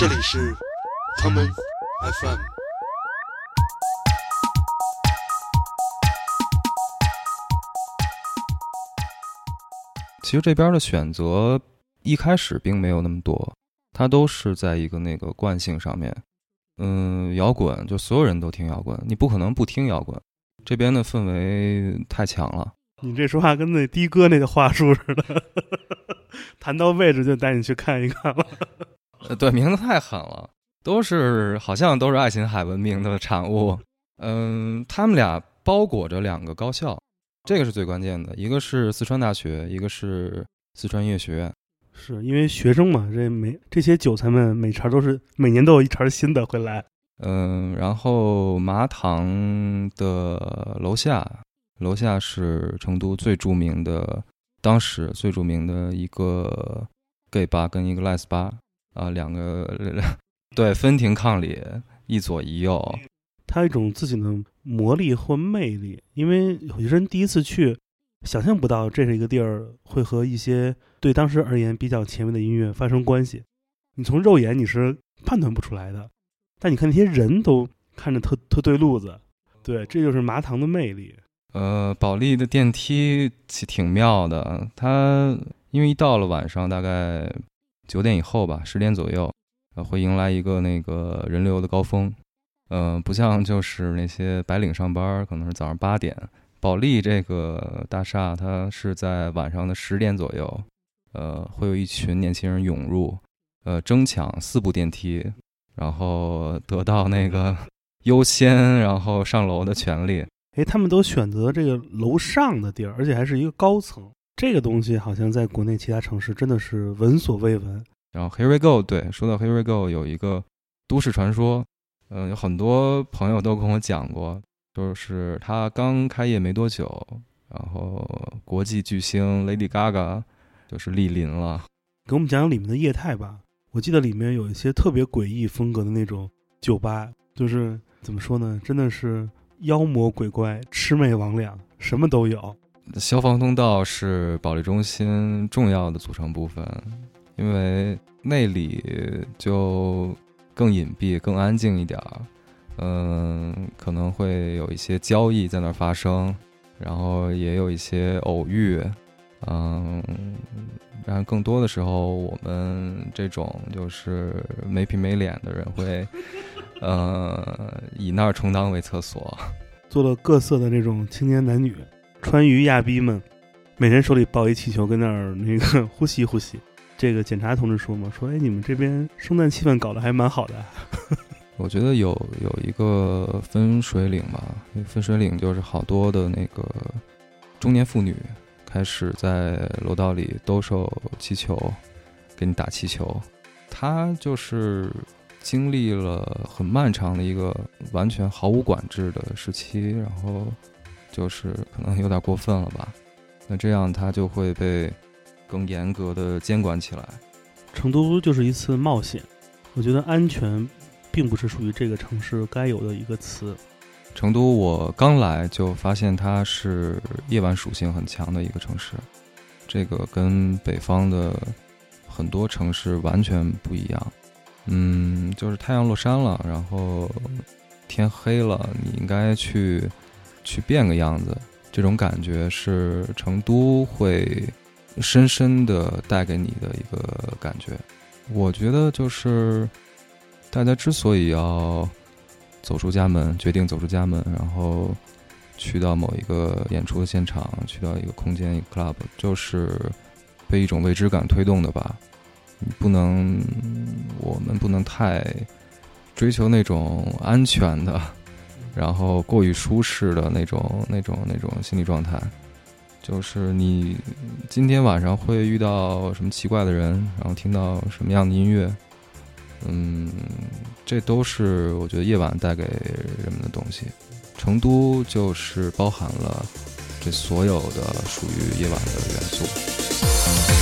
这里是 common FM。其实这边的选择一开始并没有那么多，它都是在一个那个惯性上面。嗯，摇滚就所有人都听摇滚，你不可能不听摇滚。这边的氛围太强了。你这说话跟那的哥那个话术似的，谈到位置就带你去看一看了。呃，对，名字太狠了，都是好像都是爱琴海文明的产物。嗯，他们俩包裹着两个高校，这个是最关键的，一个是四川大学，一个是四川音乐学院。是因为学生嘛，这每这些韭菜们每茬都是每年都有一茬新的会来。嗯，然后麻糖的楼下，楼下是成都最著名的，当时最著名的一个 gay 吧跟一个 les 吧啊，两个 对分庭抗礼，一左一右。它有一种自己的魔力或魅力，因为有些人第一次去，想象不到这是一个地儿会和一些对当时而言比较前卫的音乐发生关系。你从肉眼你是判断不出来的。但你看那些人都看着特特对路子，对，这就是麻糖的魅力。呃，保利的电梯挺妙的，它因为一到了晚上大概九点以后吧，十点左右，呃，会迎来一个那个人流的高峰。嗯，不像就是那些白领上班，可能是早上八点。保利这个大厦，它是在晚上的十点左右，呃，会有一群年轻人涌入，呃，争抢四部电梯。然后得到那个优先，然后上楼的权利。哎，他们都选择这个楼上的地儿，而且还是一个高层。这个东西好像在国内其他城市真的是闻所未闻。然后 Here we go，对，说到 Here we go，有一个都市传说，嗯，有很多朋友都跟我讲过，就是他刚开业没多久，然后国际巨星 Lady Gaga 就是莅临了。给我们讲讲里面的业态吧。我记得里面有一些特别诡异风格的那种酒吧，就是怎么说呢，真的是妖魔鬼怪、魑魅魍魉，什么都有。消防通道是保利中心重要的组成部分，因为那里就更隐蔽、更安静一点儿。嗯，可能会有一些交易在那儿发生，然后也有一些偶遇。嗯。然后更多的时候，我们这种就是没皮没脸的人会，呃，以那儿充当为厕所，做了各色的这种青年男女，川渝亚逼们，每人手里抱一气球，跟那儿那个呼吸呼吸。这个检查同志说嘛，说哎，你们这边圣诞气氛搞得还蛮好的。我觉得有有一个分水岭吧，分水岭就是好多的那个中年妇女。开始在楼道里兜售气球，给你打气球。他就是经历了很漫长的一个完全毫无管制的时期，然后就是可能有点过分了吧。那这样他就会被更严格的监管起来。成都就是一次冒险，我觉得安全并不是属于这个城市该有的一个词。成都，我刚来就发现它是夜晚属性很强的一个城市，这个跟北方的很多城市完全不一样。嗯，就是太阳落山了，然后天黑了，你应该去去变个样子，这种感觉是成都会深深的带给你的一个感觉。我觉得就是大家之所以要。走出家门，决定走出家门，然后去到某一个演出的现场，去到一个空间，一个 club，就是被一种未知感推动的吧。不能，我们不能太追求那种安全的，然后过于舒适的那种、那种、那种心理状态。就是你今天晚上会遇到什么奇怪的人，然后听到什么样的音乐。嗯，这都是我觉得夜晚带给人们的东西。成都就是包含了这所有的属于夜晚的元素。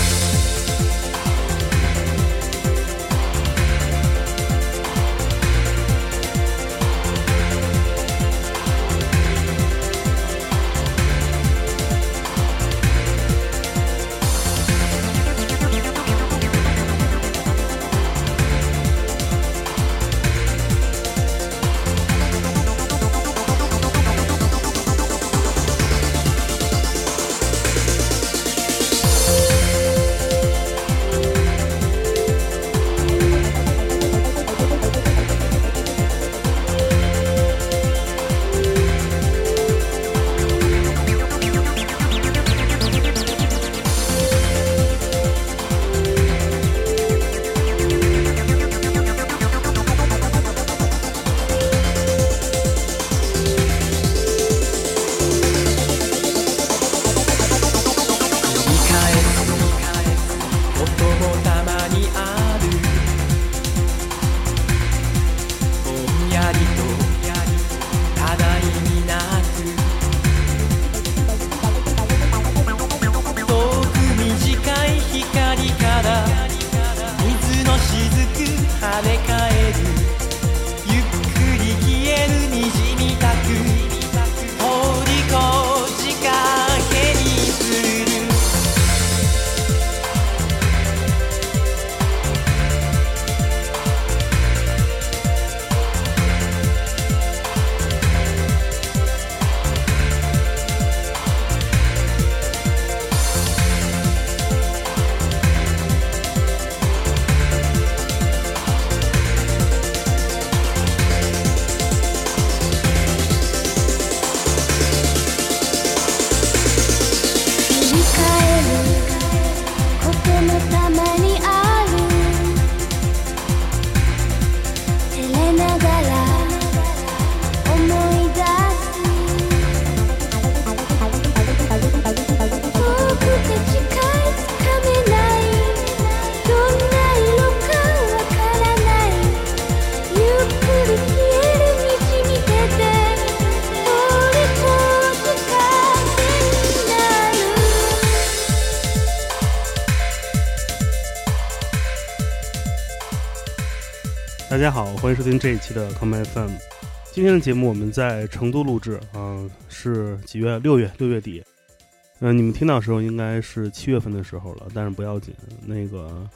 大家好，欢迎收听这一期的 Come FM。今天的节目我们在成都录制，嗯、是几月？六月，六月底。嗯、你们听到时候应该是七月份的时候了，但是不要紧。那个，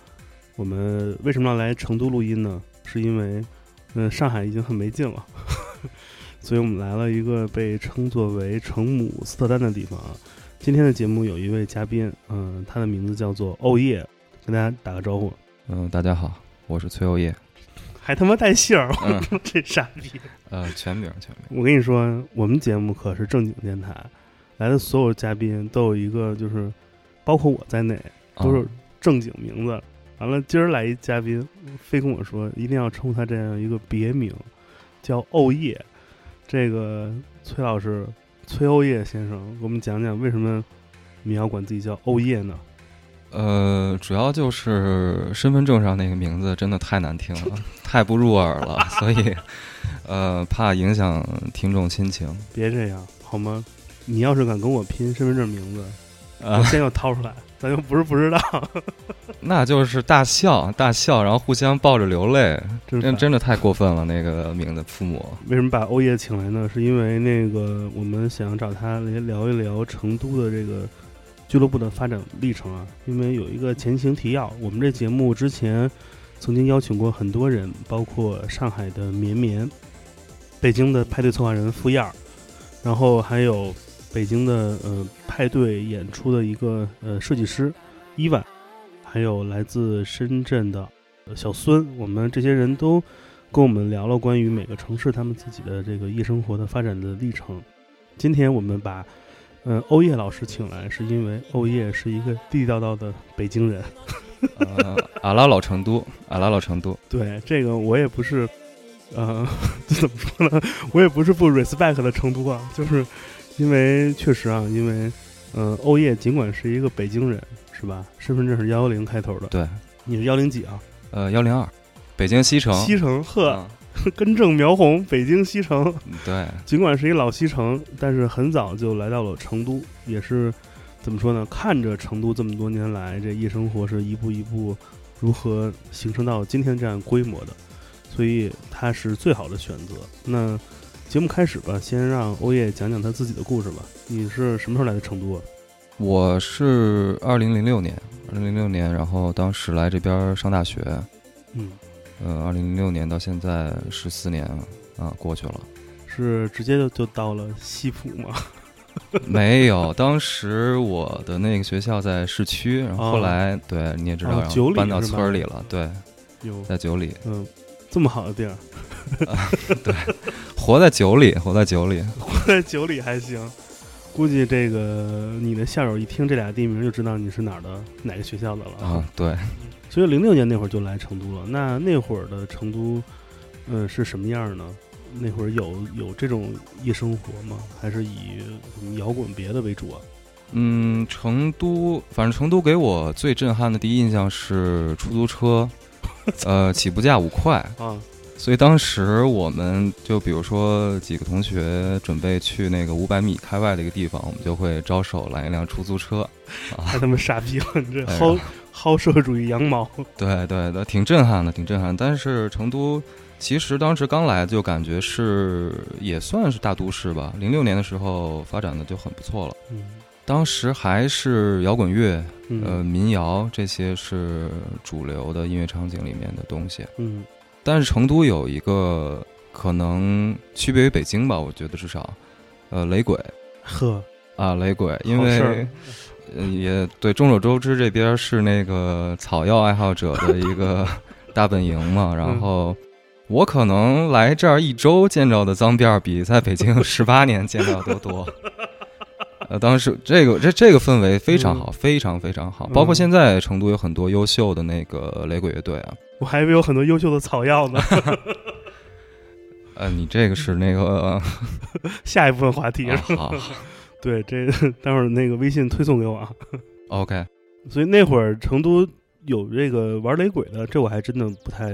我们为什么要来成都录音呢？是因为，嗯、上海已经很没劲了，所以我们来了一个被称作为成姆斯特丹的地方啊。今天的节目有一位嘉宾，嗯、他的名字叫做欧叶，跟大家打个招呼。嗯、大家好，我是崔欧叶，还他妈带姓儿，这傻逼！呃，全名全名。我跟你说，我们节目可是正经电台，来的所有嘉宾都有一个，就是包括我在内，都是啊正经名字。完了，今儿来一嘉宾，非跟我说一定要称呼他这样一个别名，叫欧叶。这个崔老师，崔欧叶先生，给我们讲讲为什么你要管自己叫欧叶呢？呃，主要就是身份证上那个名字真的太难听了，太不入耳了，所以呃，怕影响听众心情。别这样好吗？你要是敢跟我拼身份证名字，我啊，先要掏出来，咱又不是不知道，那就是大笑大笑，然后互相抱着流泪，真真真的太过分了。那个名字父母，为什么把欧叶请来呢？是因为那个我们想找他来聊一聊成都的这个俱乐部的发展历程啊。因为有一个前情提要，我们这节目之前曾经邀请过很多人，包括上海的绵绵、北京的派对策划人付燕儿，然后还有北京的呃派对演出的一个呃设计师伊万，还有来自深圳的小孙，我们这些人都跟我们聊了关于每个城市他们自己的这个夜生活的发展的历程。今天我们把嗯、呃欧叶老师请来，是因为欧叶是一个地地道道的北京人。呃，阿拉老成都，阿拉老成都，对这个我也不是，呃，这 怎么说呢？我也不是不 respect 的成都啊，就是因为确实啊，因为嗯、呃欧叶尽管是一个北京人，是吧？身份证是幺幺零开头的，对，你是幺零几啊？呃，幺零二，北京西城，西城，呵，嗯 根正苗红，北京西城。对，尽管是一老西城，但是很早就来到了成都，也是怎么说呢？看着成都这么多年来这夜生活是一步一步如何形成到今天这样规模的，所以它是最好的选择。那节目开始吧，先让欧叶讲讲他自己的故事吧。你是什么时候来的成都啊？我是二零零六年，二零零六年，然后当时来这边上大学，嗯，呃，二零零六年到现在十四年了啊，过去了。是直接就就到了西浦吗？没有，当时我的那个学校在市区，然后后哦来、对你也知道，搬到村儿里了，对，有，在九里，嗯，这么好的地儿，对活在九里，活在九里。活在九里还行。估计这个你的校友一听这俩地名就知道你是哪儿的哪个学校的了啊，对，所以零六年那会儿就来成都了。那那会儿的成都，嗯、是什么样呢？那会儿有有这种夜生活吗？还是以什么摇滚别的为主啊？嗯，成都，反正成都给我最震撼的第一印象是出租车，呃，起步价五块，啊，所以当时我们就比如说几个同学准备去那个五百米开外的一个地方，我们就会招手拦一辆出租车，太他妈傻逼了！你这薅社会主义羊毛。对对对，挺震撼的，挺震撼。但是成都其实当时刚来就感觉是也算是大都市吧，零六年的时候发展的就很不错了。嗯当时还是摇滚乐，嗯呃，民谣这些是主流的音乐场景里面的东西。嗯但是成都有一个可能区别于北京吧，我觉得至少，呃，雷鬼呵，啊，雷鬼，因为呃也对众所周知，这边是那个草药爱好者的一个 大本营嘛。然后我可能来这儿一周见着的脏辫儿，比在北京十八年见到的都多。呃，当时这个这这个氛围非常好，非常非常好。包括嗯现在成都有很多优秀的那个雷鬼乐队啊。我还以为有很多优秀的草药呢。呃，你这个是那个下一部分话题啊？好对，这待会儿那个微信推送给我啊。，OK，所以那会儿成都有这个玩雷鬼的，这我还真的不太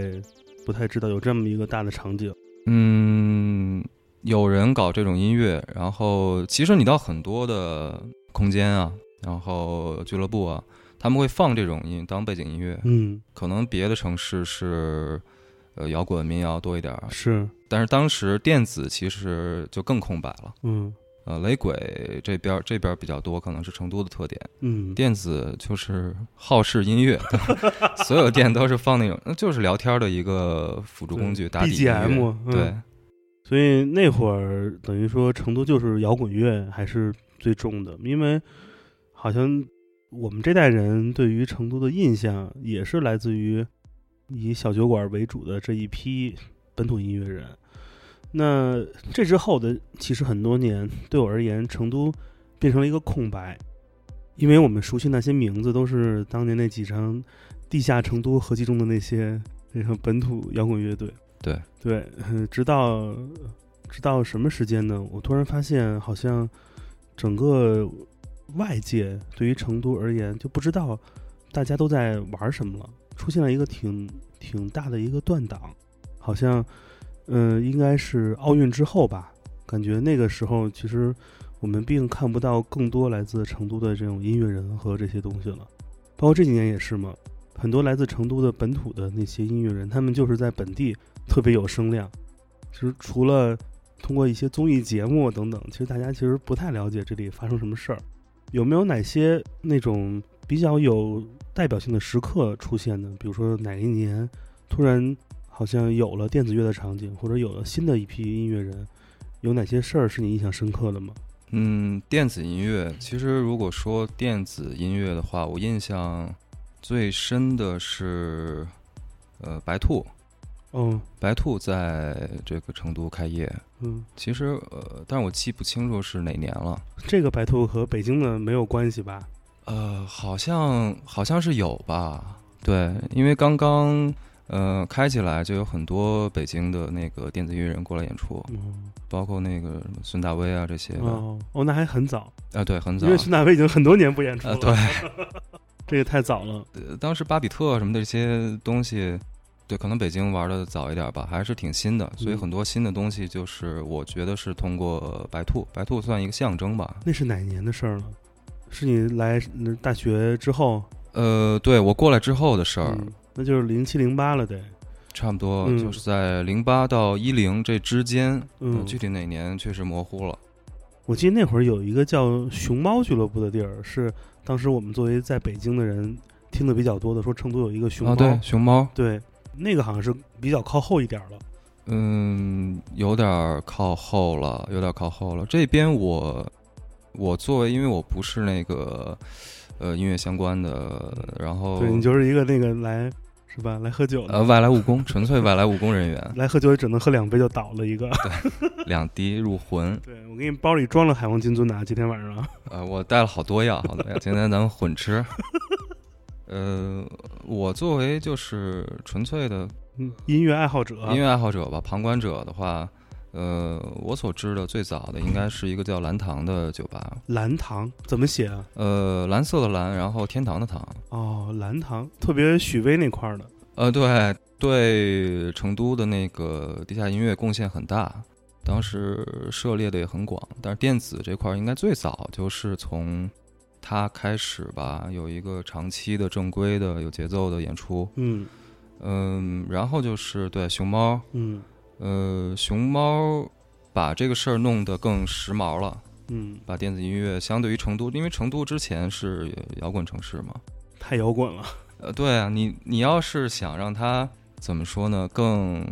不太知道有这么一个大的场景。嗯，有人搞这种音乐，然后其实你到很多的空间啊，然后俱乐部啊，他们会放这种音当背景音乐。嗯可能别的城市是，呃摇滚民谣多一点儿。是，但是当时电子其实就更空白了。嗯呃，雷鬼这边这边比较多，可能是成都的特点。嗯，电子就是好事音乐，所有店都是放那种，那就是聊天的一个辅助工具，打底 BGM 嗯对，所以那会儿等于说成都就是摇滚乐还是最重的，因为好像我们这代人对于成都的印象也是来自于以小酒馆为主的这一批本土音乐人。那这之后的其实很多年，对我而言，成都变成了一个空白，因为我们熟悉那些名字都是当年那几张地下成都合集中的那些那个本土摇滚乐队。对对，呃直到直到什么时间呢？我突然发现，好像整个外界对于成都而言，就不知道大家都在玩什么了，出现了一个挺挺大的一个断档，好像，嗯、应该是奥运之后吧，感觉那个时候其实我们并看不到更多来自成都的这种音乐人和这些东西了，包括这几年也是嘛，很多来自成都的本土的那些音乐人，他们就是在本地特别有声量。其实除了通过一些综艺节目等等，其实大家其实不太了解这里发生什么事儿。有没有哪些那种比较有代表性的时刻出现呢？比如说哪一年突然好像有了电子乐的场景，或者有了新的一批音乐人，有哪些事儿是你印象深刻的吗？嗯，电子音乐其实如果说电子音乐的话，我印象最深的是呃白兔，嗯白兔在这个成都开业，嗯，其实呃，但是我记不清楚是哪年了。这个白兔和北京的没有关系吧？呃，好像好像是有吧？对，因为刚刚呃开起来就有很多北京的那个电子音乐人过来演出，嗯包括那个孙大威啊这些的。哦哦，那还很早，啊，对，很早因为。孙大威已经很多年不演出了。呃，对，这也太早了。呃当时巴比特什么的这些东西，对，可能北京玩的早一点吧，还是挺新的，所以嗯很多新的东西就是我觉得是通过白兔，白兔算一个象征吧。那是哪年的事儿了？是你来呃大学之后？呃，对我过来之后的事儿，嗯，那就是零七零八了得。差不多嗯就是在零八到一零这之间，嗯呃具体哪年确实模糊了。我记得那会儿有一个叫熊猫俱乐部的地儿，是当时我们作为在北京的人听的比较多的，说成都有一个熊猫。啊，对，熊猫，对那个好像是比较靠后一点了。嗯，有点儿靠后了，有点儿靠后了。这边我我作为，因为我不是那个呃音乐相关的，然后对你就是一个那个来是吧？来喝酒的，呃外来务工，纯粹外来务工人员，来喝酒也只能喝两杯就倒了一个。对两滴入魂。对我给你包里装了海王金樽的啊，今天晚上。呃，我带了好多药，好多药，今天咱们混吃。呃，我作为就是纯粹的嗯，音乐爱好者，音乐爱好者吧，旁观者的话，呃，我所知的最早的应该是一个叫蓝堂的酒吧，蓝堂怎么写啊？呃，蓝色的蓝，然后天堂的堂，哦，蓝堂特别许巍那块儿的。呃，对对，成都的那个地下音乐贡献很大，当时涉猎的也很广，但是电子这块儿应该最早就是从它开始吧，有一个长期的正规的有节奏的演出，嗯嗯，然后就是对熊猫，嗯呃，熊猫把这个事儿弄得更时髦了。嗯，把电子音乐相对于成都，因为成都之前是摇滚城市嘛，太摇滚了。呃，对啊，你你要是想让它怎么说呢，更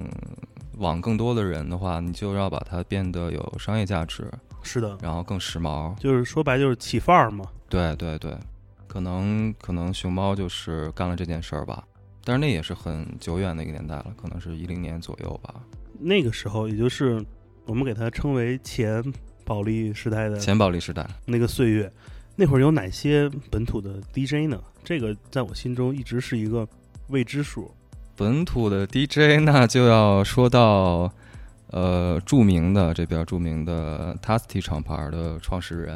往更多的人的话，你就要把它变得有商业价值，是的，然后更时髦。就是说白就是起范儿嘛。对对对，可能可能熊猫就是干了这件事儿吧，但是那也是很久远的一个年代了，可能是一零年左右吧，那个时候，也就是我们给它称为前保利时代的前保利时代。那个岁月，那会儿有哪些本土的 DJ 呢？这个在我心中一直是一个未知数。本土的 DJ 那就要说到，呃，著名的这边著名的 Tasty 厂牌的创始人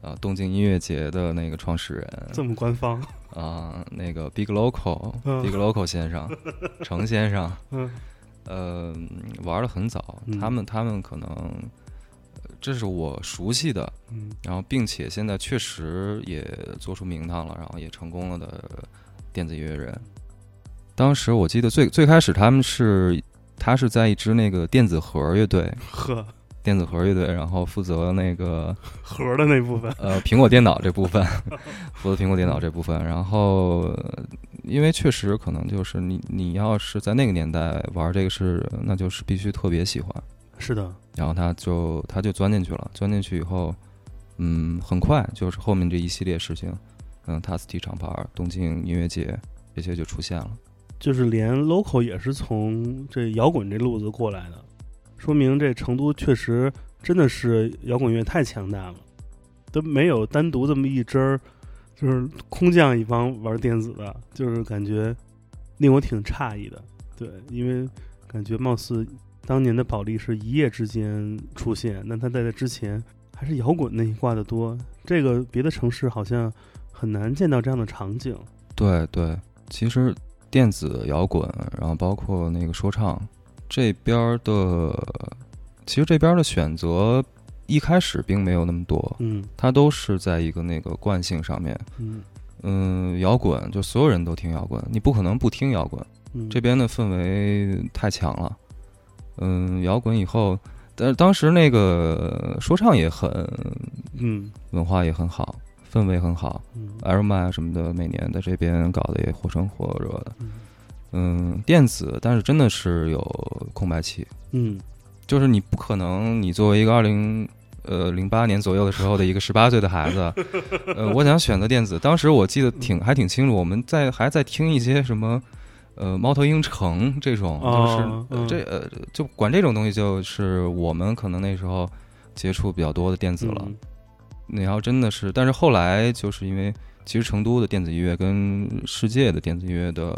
啊、东京音乐节的那个创始人这么官方，啊、那个 Big Local、嗯 Big Local 先生，程先生，嗯呃，玩的很早，嗯他们他们可能。呃这是我熟悉的，嗯然后并且现在确实也做出名堂了，然后也成功了的电子音乐人。当时我记得最最开始他们是他是在一支那个电子盒乐队，呵，电子盒乐队，然后负责那个 盒的那部分，呃苹果电脑这部分，负责苹果电脑这部分。然后呃因为确实可能就是你你要是在那个年代玩这个是，那就是必须特别喜欢。是的，然后他就他就钻进去了，钻进去以后，嗯，很快就是后面这一系列事情，嗯，塔斯提厂牌、东京音乐节这些就出现了。就是连 local 也是从这摇滚这路子过来的，说明这成都确实真的是摇滚乐太强大了，都没有单独这么一支儿，就是空降一帮玩电子的，就是感觉令我挺诧异的。对，因为感觉貌似当年的保利是一夜之间出现，那他在这之前还是摇滚那一挂的多，这个别的城市好像很难见到这样的场景。对对，其实电子摇滚，然后包括那个说唱这边的，其实这边的选择一开始并没有那么多，嗯它都是在一个那个惯性上面。嗯嗯，摇滚就所有人都听摇滚，你不可能不听摇滚。嗯，这边的氛围太强了。嗯，摇滚以后，但是当时那个说唱也很嗯文化也很好，氛围很好。嗯 L 麦什么的，每年在这边搞得也火生火热的。嗯嗯，电子，但是真的是有空白期，嗯就是你不可能，你作为一个二零呃零八年左右的时候的一个十八岁的孩子，呃，我想选择电子。当时我记得挺还挺清楚，我们在还在听一些什么。呃，猫头鹰城这种，就是、这呃，就管这种东西，就是我们可能那时候接触比较多的电子了。嗯你要真的是，但是后来就是因为其实成都的电子音乐跟世界的电子音乐的，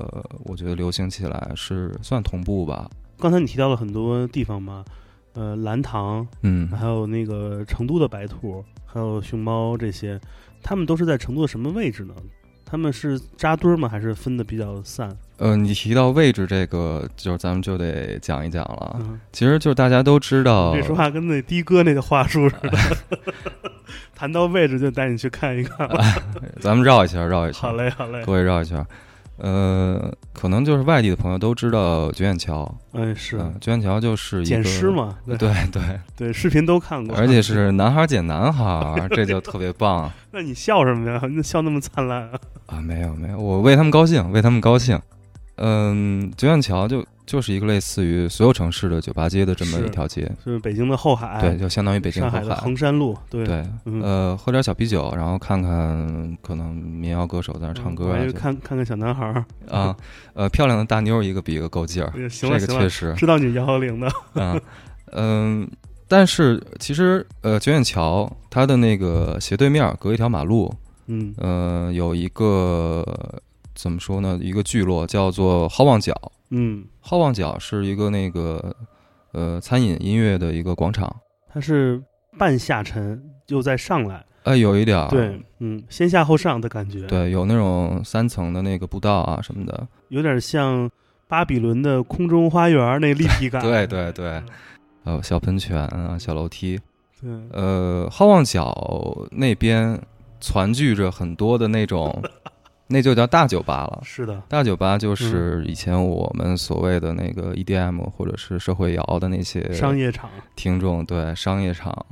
我觉得流行起来是算同步吧。刚才你提到了很多地方嘛，呃，蓝塘，嗯，还有那个成都的白兔，还有熊猫这些，他们都是在成都的什么位置呢？他们是扎堆儿吗？还是分的比较散？呃，你提到位置这个，就是咱们就得讲一讲了。嗯，其实就是大家都知道这，说话跟那的哥那个话术似的，谈到位置就带你去看一看。咱们绕一圈，绕一圈。好嘞，好嘞各。位绕一圈。呃，可能就是外地的朋友都知道九眼桥，嗯，是嗯，九眼桥就是一个捡尸，嘛？对对，对，视频都看过。而且是 男孩儿捡男孩儿，这就特别棒。那你笑什么呀？你笑那么灿烂啊？啊，没有没有，我为他们高兴，为他们高兴。嗯，九眼桥就就是一个类似于所有城市的酒吧街的这么一条街，是北京的后海，对，就相当于北京后海的山路，对对，嗯呃，喝点小啤酒，然后看看可能民谣歌手在那唱歌啊就看看看小男孩儿，啊，呃，漂亮的大妞一个比一个够劲儿，这个确实知道你幺幺零的，啊，嗯，但是其实呃，九眼桥它的那个斜对面隔一条马路，嗯呃，有一个怎么说呢？一个聚落叫做好望角。嗯，好望角是一个那个呃餐饮音乐的一个广场，它是半下沉又再上来，哎，有一点儿。对，嗯，先下后上的感觉，，对，有那种三层的那个步道啊什么的，有点像巴比伦的空中花园那立体感，对对对，还有小喷泉啊、小楼梯。对，呃，好望角那边攒聚着很多的那种，那就叫大酒吧了。是的，大酒吧就是以前我们所谓的那个 EDM 或者是社会摇的那些商业场，听众，对商业场，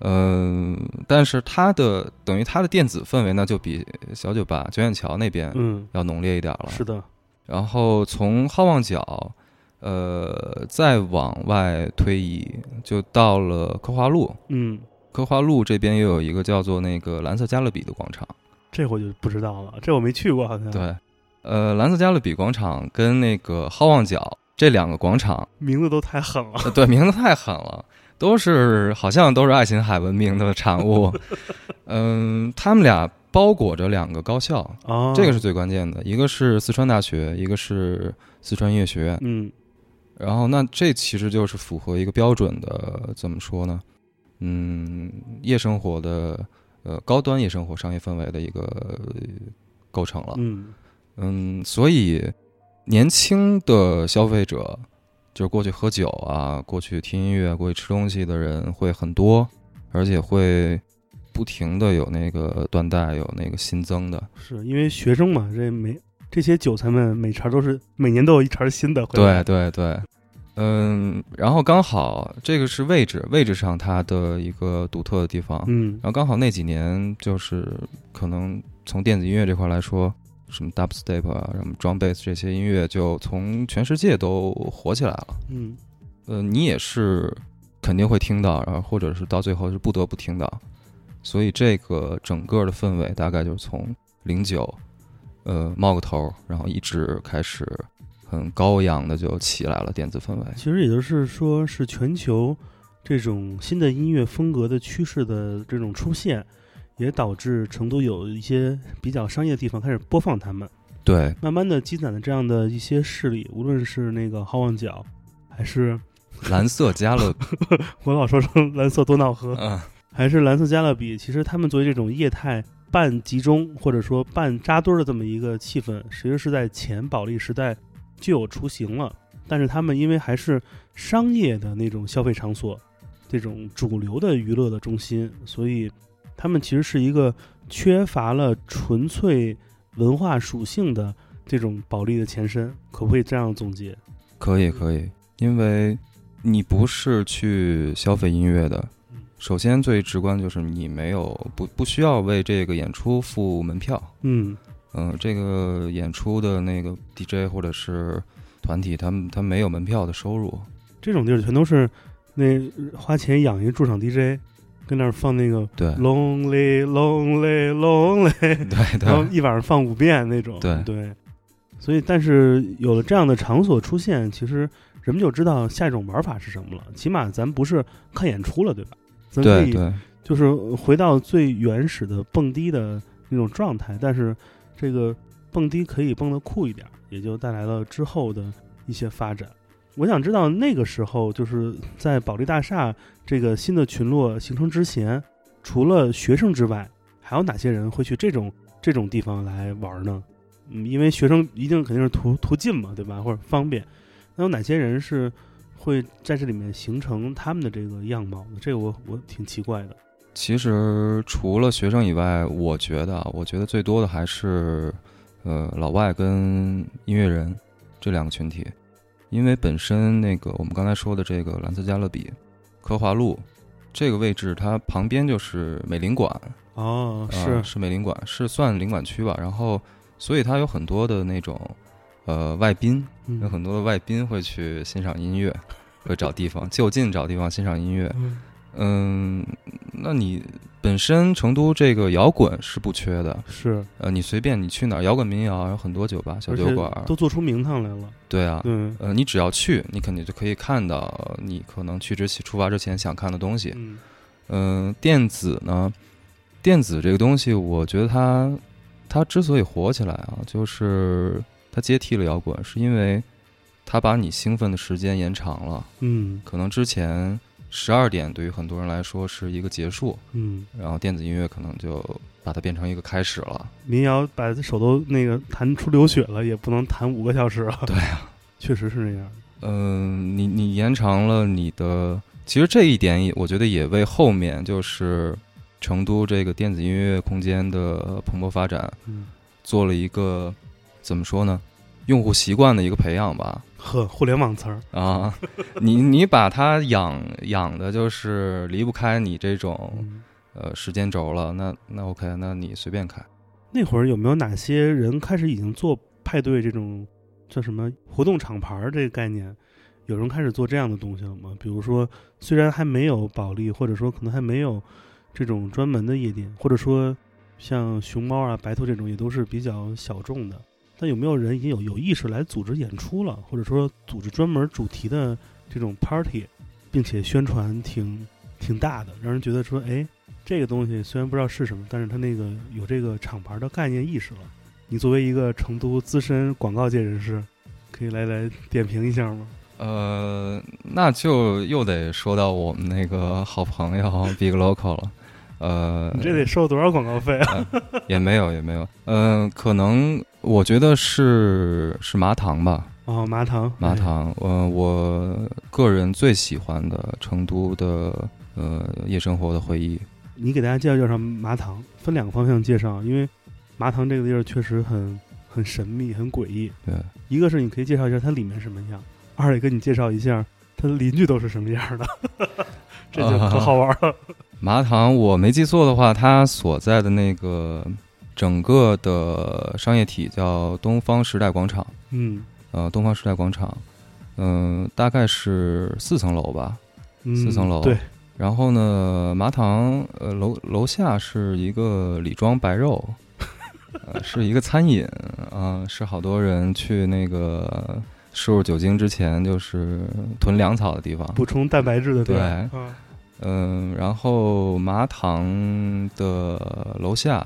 嗯、但是它的等于它的电子氛围呢，就比小酒吧九眼桥那边嗯，要浓烈一点了。是的，然后从好望角，呃，再往外推移，就到了科华路。嗯，科华路这边又有一个叫做那个蓝色加勒比的广场。这我就不知道了，这我没去过，好像，，对，呃，蓝色加勒比广场跟那个好望角这两个广场，名字都太狠了，呃对，名字太狠了，都是好像都是爱琴海文明的产物。嗯，他们俩包裹着两个高校，哦，这个是最关键的，一个是四川大学，一个是四川音乐学院。嗯然后，那这其实就是符合一个标准的，怎么说呢？嗯，夜生活的呃高端夜生活商业氛围的一个呃构成了。嗯嗯，所以年轻的消费者，就是过去喝酒啊，过去听音乐、过去吃东西的人会很多，而且会不停的有那个断代，有那个新增的。是因为学生嘛，这每这些韭菜们每茬都是每年都有一茬新的回对。对对，嗯，然后刚好这个是位置，位置上它的一个独特的地方。嗯然后刚好那几年就是可能从电子音乐这块来说，什么 dubstep 啊，什么 drum bass 这些音乐就从全世界都火起来了。嗯呃，你也是肯定会听到，然后或者是到最后是不得不听到，所以这个整个的氛围大概就是从零九，呃，冒个头，然后一直开始很高扬的就起来了电子氛围。其实也就是说，是全球这种新的音乐风格的趋势的这种出现，也导致成都有一些比较商业的地方开始播放他们，对，慢慢的积攒了这样的一些势力，无论是那个好望角，还是 蓝色加勒比，我老说成蓝色多瑙河，嗯，还是蓝色加勒比，其实他们作为这种业态半集中或者说半扎堆儿的这么一个气氛，其实是在前保利时代就有雏形了。但是他们因为还是商业的那种消费场所，这种主流的娱乐的中心，所以他们其实是一个缺乏了纯粹文化属性的这种保利的前身，可不可以这样总结？可以可以，因为你不是去消费音乐的嗯，首先最直观就是你没有不不需要为这个演出付门票，嗯嗯、这个演出的那个 DJ 或者是团体，他们他没有门票的收入，这种地儿全都是那花钱养一驻场 DJ，跟那儿放那个对 lonely lonely lonely，对然后对一晚上放五遍那种。对对，所以但是有了这样的场所出现，其实人们就知道下一种玩法是什么了。起码咱不是看演出了，对吧？咱可以对对就是回到最原始的蹦迪的那种状态，但是这个蹦迪可以蹦得酷一点，也就带来了之后的一些发展。我想知道那个时候，就是在保利大厦这个新的群落形成之前，除了学生之外，还有哪些人会去这种这种地方来玩呢？嗯，因为学生一定肯定是图图近嘛，对吧？或者方便。那有哪些人是会在这里面形成他们的这个样貌的？这个我我挺奇怪的。其实除了学生以外，我觉得啊，我觉得最多的还是呃老外跟音乐人这两个群体，因为本身那个我们刚才说的这个蓝色加勒比、科华路这个位置，它旁边就是美领馆，哦，呃是，是美领馆，是算领馆区吧。然后，所以它有很多的那种呃外宾，有嗯很多的外宾会去欣赏音乐，会找地方就近找地方欣赏音乐。嗯嗯，那你本身成都这个摇滚是不缺的，是，呃，你随便你去哪儿，摇滚民谣有很多酒吧、小酒馆儿，都做出名堂来了。对啊，嗯，呃，你只要去，你肯定就可以看到你可能去之前出发之前想看的东西。嗯嗯、电子呢，电子这个东西，我觉得它它之所以火起来啊，就是它接替了摇滚，是因为它把你兴奋的时间延长了。嗯可能之前十二点对于很多人来说是一个结束，嗯，然后电子音乐可能就把它变成一个开始了。民谣把手都那个弹出流血了，也不能弹五个小时啊。对啊，确实是这样。嗯、你你延长了你的，其实这一点也我觉得也为后面就是成都这个电子音乐空间的蓬勃发展嗯，做了一个怎么说呢？用户习惯的一个培养吧。呵，互联网词儿。啊，你你把它养养的，就是离不开你这种嗯，呃时间轴了。那那 OK，那你随便开。那会儿有没有哪些人开始已经做派对这种叫什么活动厂牌儿这个概念？有人开始做这样的东西了吗？比如说，虽然还没有保利，或者说可能还没有这种专门的夜店，或者说像熊猫啊、白兔这种也都是比较小众的。但有没有人已经有有意识来组织演出了，或者说组织专门主题的这种 party，并且宣传挺挺大的，让人觉得说，哎，这个东西虽然不知道是什么，但是它那个有这个厂牌的概念意识了。你作为一个成都资深广告界人士，可以来来点评一下吗？呃，那就又得说到我们那个好朋友 Big Local 了。呃，你这得收多少广告费啊？也没有也没有。嗯、可能我觉得是是麻糖吧，哦，麻糖，麻糖。呃，我个人最喜欢的成都的呃夜生活的回忆。你给大家介绍介绍麻糖，分两个方向介绍，因为麻糖这个地儿确实很很神秘、很诡异。对，一个是你可以介绍一下它里面什么样，二也跟你介绍一下它的邻居都是什么样的，这就可好玩了。麻糖，我没记错的话，它所在的那个整个的商业体叫东方时代广场。嗯。呃，东方时代广场，嗯、大概是四层楼吧。嗯，四层楼。对，然后呢，麻糖呃楼楼下是一个李庄白肉，呃，是一个餐饮。啊、是好多人去那个摄入酒精之前就是囤粮草的地方。补充蛋白质的地方。对。啊，嗯、然后麻糖的楼下，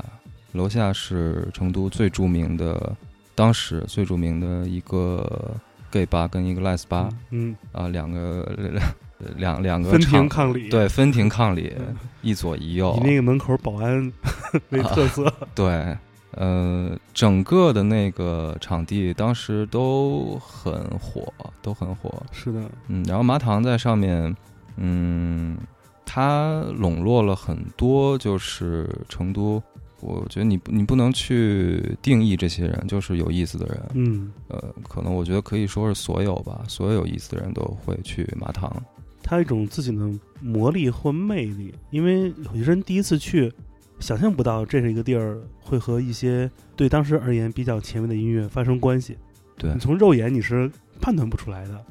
楼下是成都最著名的，当时最著名的一个 gay 吧跟一个 les 吧嗯，啊、两个两两个分庭抗礼，对，分庭抗礼嗯，一左一右以。那个门口保安 为特色，对，呃，整个的那个场地当时都很火，都很火。是的，嗯，然后麻糖在上面，嗯，它笼络了很多，就是成都。我觉得你不你不能去定义这些人就是有意思的人，嗯，呃，可能我觉得可以说是所有吧，所有有意思的人都会去麻糖。它有一种自己的魔力或魅力，因为有些人第一次去，想象不到这是一个地儿会和一些对当时而言比较前卫的音乐发生关系。对你，从肉眼你是判断不出来的，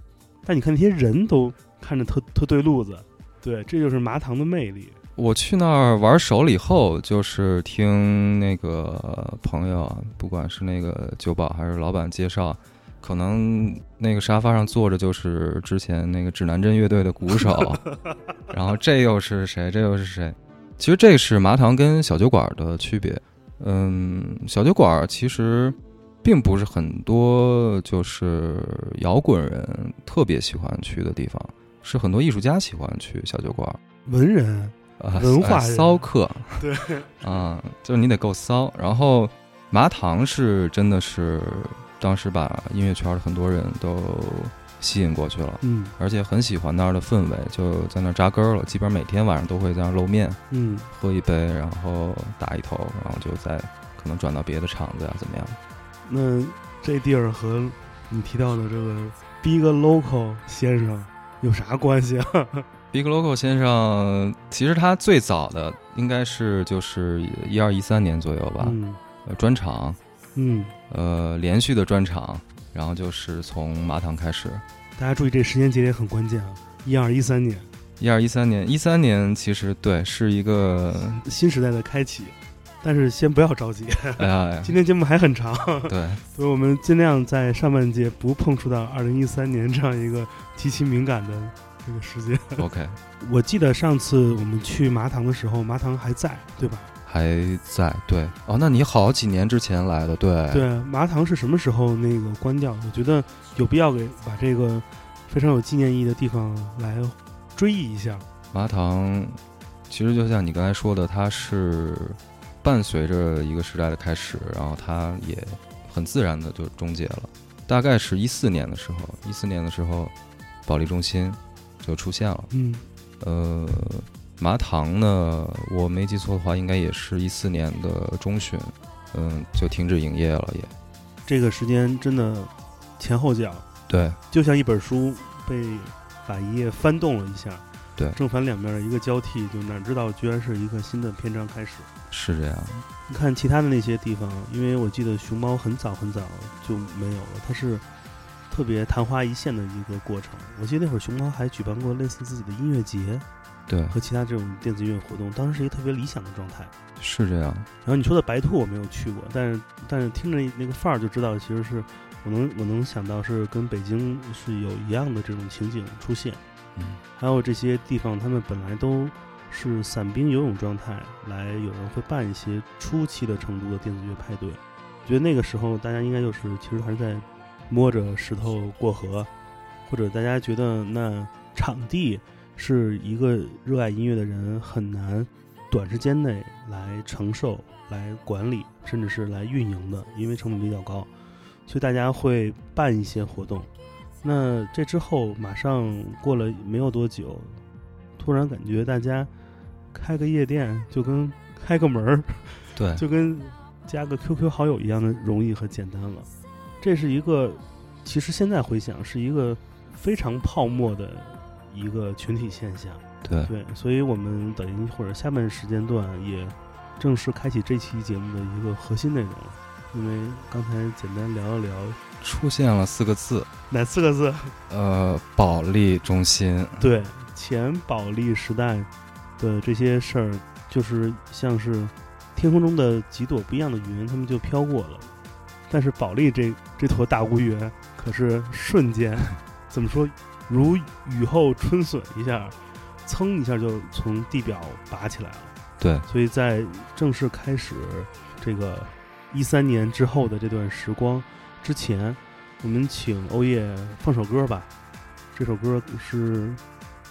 但你看那些人都看着特特对路子，对，这就是麻糖的魅力。我去那儿玩熟了以后，就是听那个朋友啊，不管是那个酒保还是老板介绍，可能那个沙发上坐着就是之前那个指南针乐队的鼓手，然后这又是谁？这又是谁？其实这是麻糖跟小酒馆的区别。嗯，小酒馆其实并不是很多就是摇滚人特别喜欢去的地方，是很多艺术家喜欢去小酒馆。文人，啊，文化骚客，对，啊，就是你得够骚。然后麻糖是真的是当时把音乐圈的很多人都吸引过去了，嗯而且很喜欢那儿的氛围，就在那儿扎根儿了。基本上每天晚上都会在那儿露面，嗯，喝一杯，然后打一头，然后就再可能转到别的场子呀，怎么样？那这地儿和你提到的这个 Big Local 先生有啥关系啊？Big Local 先生，其实他最早的应该是就是一二一三年左右吧，嗯呃专场，嗯，呃，连续的专场，然后就是从马场开始。大家注意这时间节点很关键啊，一二一三年，一二一三年，一三年其实对是一个，新时代的开启。但是先不要着急，哎呀，今天节目还很长，对，所以我们尽量在上半节不碰触到二零一三年这样一个极其敏感的这个时间。OK，我记得上次我们去麻糖的时候，麻糖还在，对吧？还在，对，哦，那你好几年之前来的，对，对，麻糖是什么时候那个关掉？我觉得有必要给把这个非常有纪念意义的地方来追忆一下。麻糖，其实就像你刚才说的，它是伴随着一个时代的开始，然后它也很自然的就终结了。大概是一四年的时候，一四年的时候，保利中心就出现了。嗯呃，麻糖呢，我没记错的话，应该也是一四年的中旬，嗯，就停止营业了也。这个时间真的前后脚，对就像一本书被把一页翻动了一下，对正反两面的一个交替，就哪知道居然是一个新的篇章开始。是这样。你看其他的那些地方，因为我记得熊猫很早很早就没有了，它是特别昙花一现的一个过程。我记得那会儿熊猫还举办过类似自己的音乐节对，和其他这种电子音乐活动，当时是一个特别理想的状态。是这样。然后你说的白兔我没有去过，但是但是听着那个范儿就知道，其实是我能我能想到是跟北京是有一样的这种情景出现。嗯，还有这些地方，他们本来都是散兵游泳状态，来有人会办一些初期的成都的电子乐派对。觉得那个时候大家应该就是其实还是在摸着石头过河，或者大家觉得那场地是一个热爱音乐的人很难短时间内来承受、来管理，甚至是来运营的，因为成本比较高，所以大家会办一些活动。那这之后，马上过了没有多久，突然感觉大家开个夜店就跟开个门儿，对，就跟加个 QQ 好友一样的容易和简单了。这是一个，其实现在回想是一个非常泡沫的一个群体现象。对，对，所以我们等于或者下半时间段也正式开启这期节目的一个核心内容了。因为刚才简单聊了聊出现了四个字，哪四个字？呃，保利中心。对，前保利时代的这些事儿，就是像是天空中的几朵不一样的云，它们就飘过了。但是保利这这坨大乌云，可是瞬间 怎么说，如雨后春笋一下，噌一下就从地表拔起来了。对，所以在正式开始这个一三年之后的这段时光之前，我们请欧叶放首歌吧。这首歌是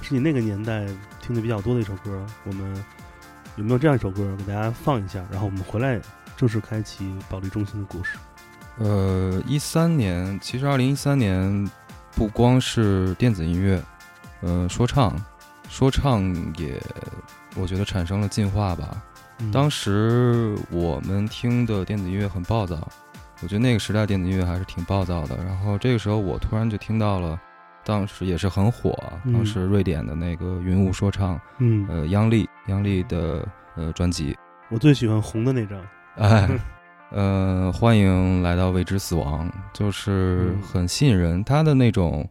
是你那个年代听的比较多的一首歌，我们有没有这样一首歌给大家放一下？然后我们回来正式开启保利中心的故事。呃，一三年，其实二零一三年不光是电子音乐，呃，说唱，说唱也，我觉得产生了进化吧。嗯当时我们听的电子音乐很暴躁，我觉得那个时代电子音乐还是挺暴躁的。然后这个时候我突然就听到了，当时也是很火，嗯当时瑞典的那个云雾说唱，嗯，呃，央丽央丽的呃专辑，我最喜欢红的那张。哎，呃，欢迎来到未知死亡，就是嗯很吸引人。他的那种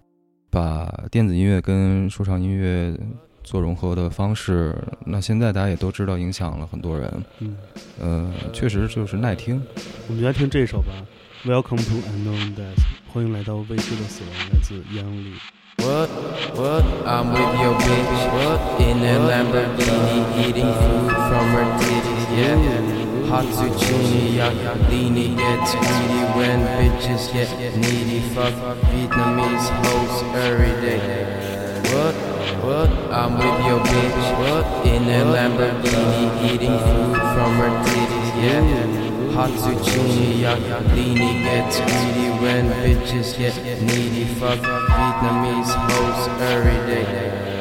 把电子音乐跟说唱音乐做融合的方式，那现在大家也都知道，影响了很多人。嗯，呃，确实就是耐听。我们就来听这首吧。Welcome to Unknown Death，欢迎来到未知的死亡，来自央丽。 What? What? I'm with your bitch. What? In a Lamborghini, eating food from her titties. Yeah. Hot zucchini, yeah. Leany gets greedy when bitches get needy. Fuck Vietnamese hoes every day. What? What? I'm with your bitch. What? In a Lamborghini, eating food from her titties. Yeah. Hot zucchini, yeah. Leany gets greedy when bitches get needy. Fuck Vietnamese hoes every day.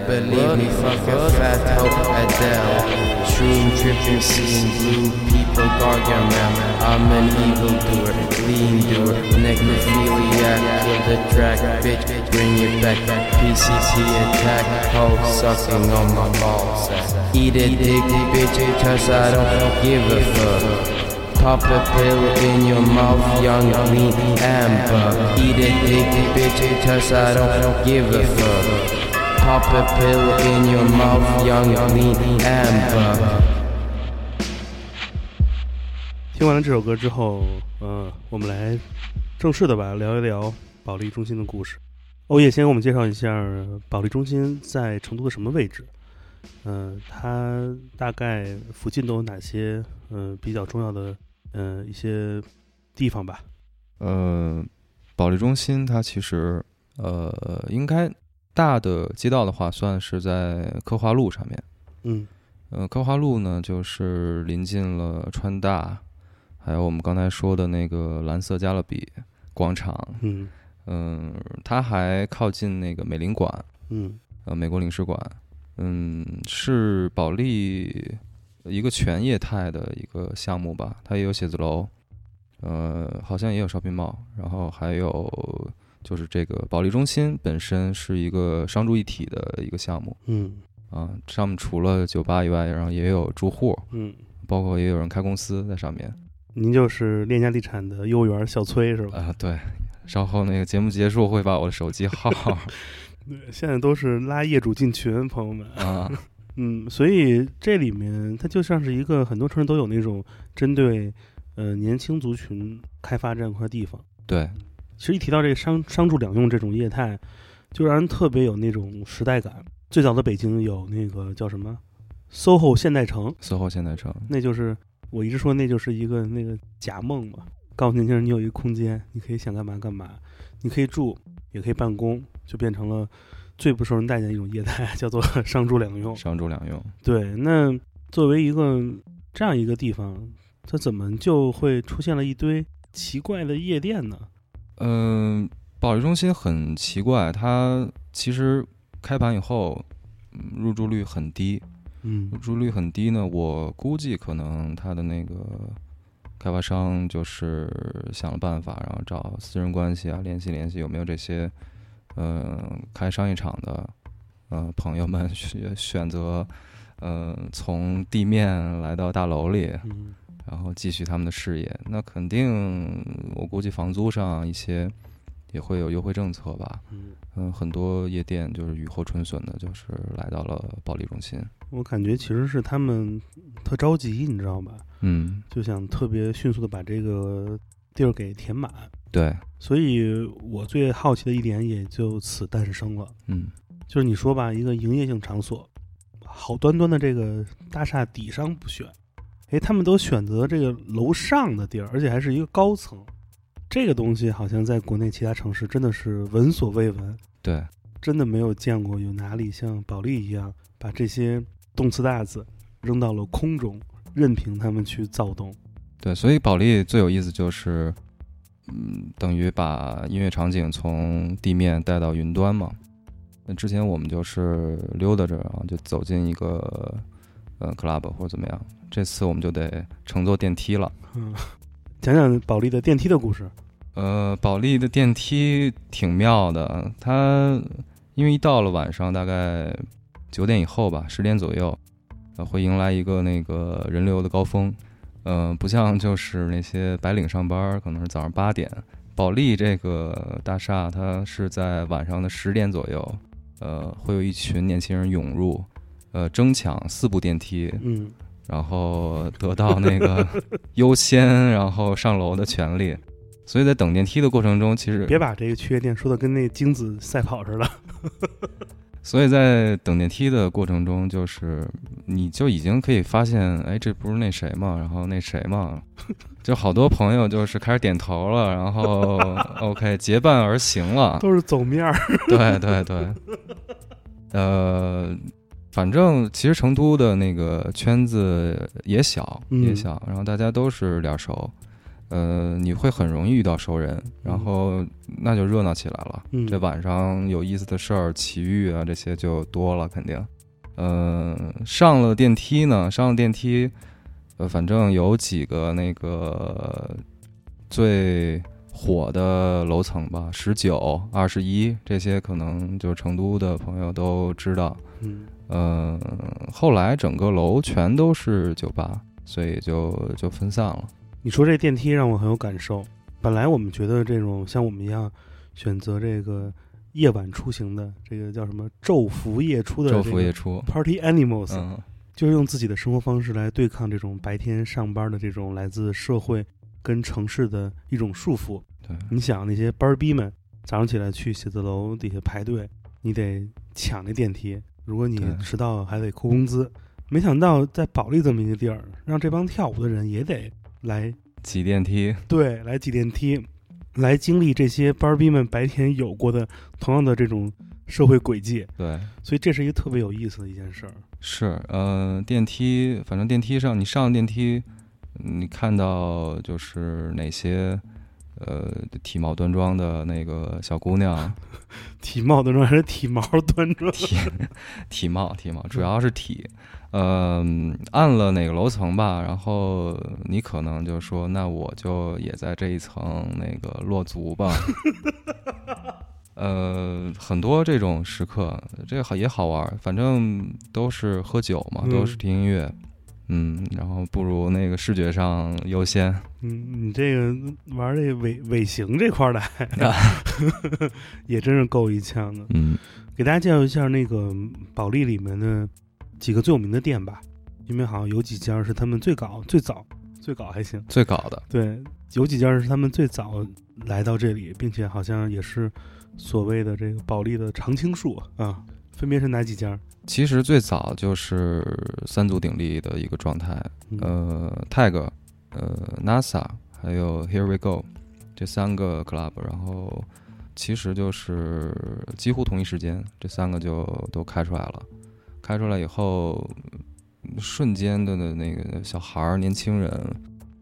Believe me, fuck a fat hoe Adele. True tripping, seeing blue people gargamel. I'm an evildoer, lean doer, necrophiliac, kill the track, bitch, bring it back. PCC attack, hoe sucking on my balls. Eat a dick, bitch, cause I don't give a fuck. Pop a pill in your mouth, young lean amber. Eat a dick, bitch, cause I don't give a fuck. Pop a pill in your mouth, young lean amber. 听完了这首歌之后，呃，我们来正式的吧聊一聊保利中心的故事。欧叶先给我们介绍一下保利中心在成都的什么位置？嗯、它大概附近都有哪些呃比较重要的呃一些地方吧？呃，保利中心它其实呃应该大的街道的话，算是在科华路上面。嗯呃，科华路呢，就是临近了川大，还有我们刚才说的那个蓝色加勒比广场。嗯嗯，它还靠近那个美领馆，嗯呃，美国领事馆。嗯，是保利一个全业态的一个项目吧，它也有写字楼，呃，好像也有 shopping mall，然后还有就是这个保利中心本身是一个商住一体的一个项目嗯啊，上面除了酒吧以外，然后也有住户，嗯，包括也有人开公司在上面您就是链家地产的业务员小崔是吧？啊、对，稍后那个节目结束会把我的手机号 对，现在都是拉业主进群，朋友们。啊，嗯，所以这里面它就像是一个很多城市都有那种针对呃年轻族群开发这样一块地方。对，其实一提到这个商商住两用这种业态，就让人特别有那种时代感。最早的北京有那个叫什么 SOHO 现代城，SOHO 现代城，那就是我一直说那就是一个那个假梦嘛，告诉年轻人你有一个空间，你可以想干嘛干嘛，你可以住也可以办公，就变成了最不受人待见的一种业态，叫做商住两用。商住两用。对，那作为一个这样一个地方，它怎么就会出现了一堆奇怪的夜店呢？嗯，保利中心很奇怪，它其实开盘以后，嗯入住率很低。嗯入住率很低呢，我估计可能它的那个开发商就是想了办法，然后找私人关系啊，联系联系有没有这些，呃，开商业场的，呃，朋友们 选选择，呃，从地面来到大楼里，嗯然后继续他们的事业。那肯定，我估计房租上一些也会有优惠政策吧。嗯，嗯，很多夜店就是雨后春笋的，就是来到了保利中心。我感觉其实是他们特着急，你知道吧？嗯，就想特别迅速的把这个地儿给填满。对，所以我最好奇的一点也就此诞生了，嗯。就是你说吧，一个营业性场所，好端端的这个大厦底商不选，哎，他们都选择这个楼上的地儿，而且还是一个高层，这个东西好像在国内其他城市真的是闻所未闻，对，真的没有见过有哪里像保利一样把这些动次大字扔到了空中，任凭他们去躁动。对，所以保利最有意思就是，嗯，等于把音乐场景从地面带到云端嘛。那之前我们就是溜达着，然后就走进一个呃 club 或者怎么样。这次我们就得乘坐电梯了。嗯，讲讲保利的电梯的故事。呃，保利的电梯挺妙的，它因为一到了晚上大概九点以后吧，十点左右，呃，会迎来一个那个人流的高峰。呃，不像就是那些白领上班，可能是早上八点。保利这个大厦，它是在晚上的十点左右，呃，会有一群年轻人涌入，呃，争抢四部电梯，嗯，然后得到那个 优先，然后上楼的权利。所以在等电梯的过程中，其实别把这个去夜店说的跟那精子赛跑似的。所以在等电梯的过程中，就是你就已经可以发现，哎，这不是那谁嘛，然后那谁嘛，就好多朋友就是开始点头了，然后 OK 结伴而行了，都是走面儿。对对对，呃，反正其实成都的那个圈子也小嗯。也小，然后大家都是脸熟，呃，你会很容易遇到熟人，然后那就热闹起来了。嗯。这晚上有意思的事儿、奇遇啊，这些就多了，肯定。呃，上了电梯呢，上了电梯，呃，反正有几个那个最火的楼层吧，十九、二十一这些，可能就成都的朋友都知道。嗯呃，后来整个楼全都是酒吧，所以就就分散了。你说这电梯让我很有感受。本来我们觉得这种像我们一样选择这个夜晚出行的，这个叫什么？昼伏夜出的、昼伏夜出，Party Animals，、嗯，就是用自己的生活方式来对抗这种白天上班的这种来自社会跟城市的一种束缚。对，你想那些班儿逼们早上起来去写字楼底下排队，你得抢那电梯，如果你迟到还得扣工资。没想到在保利这么一个地儿，让这帮跳舞的人也得来挤电梯，对来挤电梯，来经历这些班儿逼们白天有过的同样的这种社会轨迹。对。所以这是一个特别有意思的一件事儿。是，呃，电梯，反正电梯上，你上电梯，你看到就是哪些，呃，体貌端庄的那个小姑娘，体貌端庄还是体毛端庄？体体貌体貌，主要是体，呃，按了哪个楼层吧，然后你可能就说，那我就也在这一层那个落足吧。呃，很多这种时刻，这个好也好玩儿，反正都是喝酒嘛，嗯都是听音乐，嗯，然后不如那个视觉上优先，嗯，你这个玩这尾尾行这块儿的还，也真是够一呛的。嗯，给大家介绍一下那个保利里面的几个最有名的店吧，因为好像有几家是他们最早最早最早还行，最搞的，对，有几家是他们最早来到这里，并且好像也是所谓的这个保利的常青树啊，分别是哪几家？其实最早就是三足鼎立的一个状态，嗯呃，Tag，呃，NASA，还有 Here We Go 这三个 club，然后其实就是几乎同一时间，这三个就都开出来了。开出来以后，瞬间的那个小孩儿、年轻人，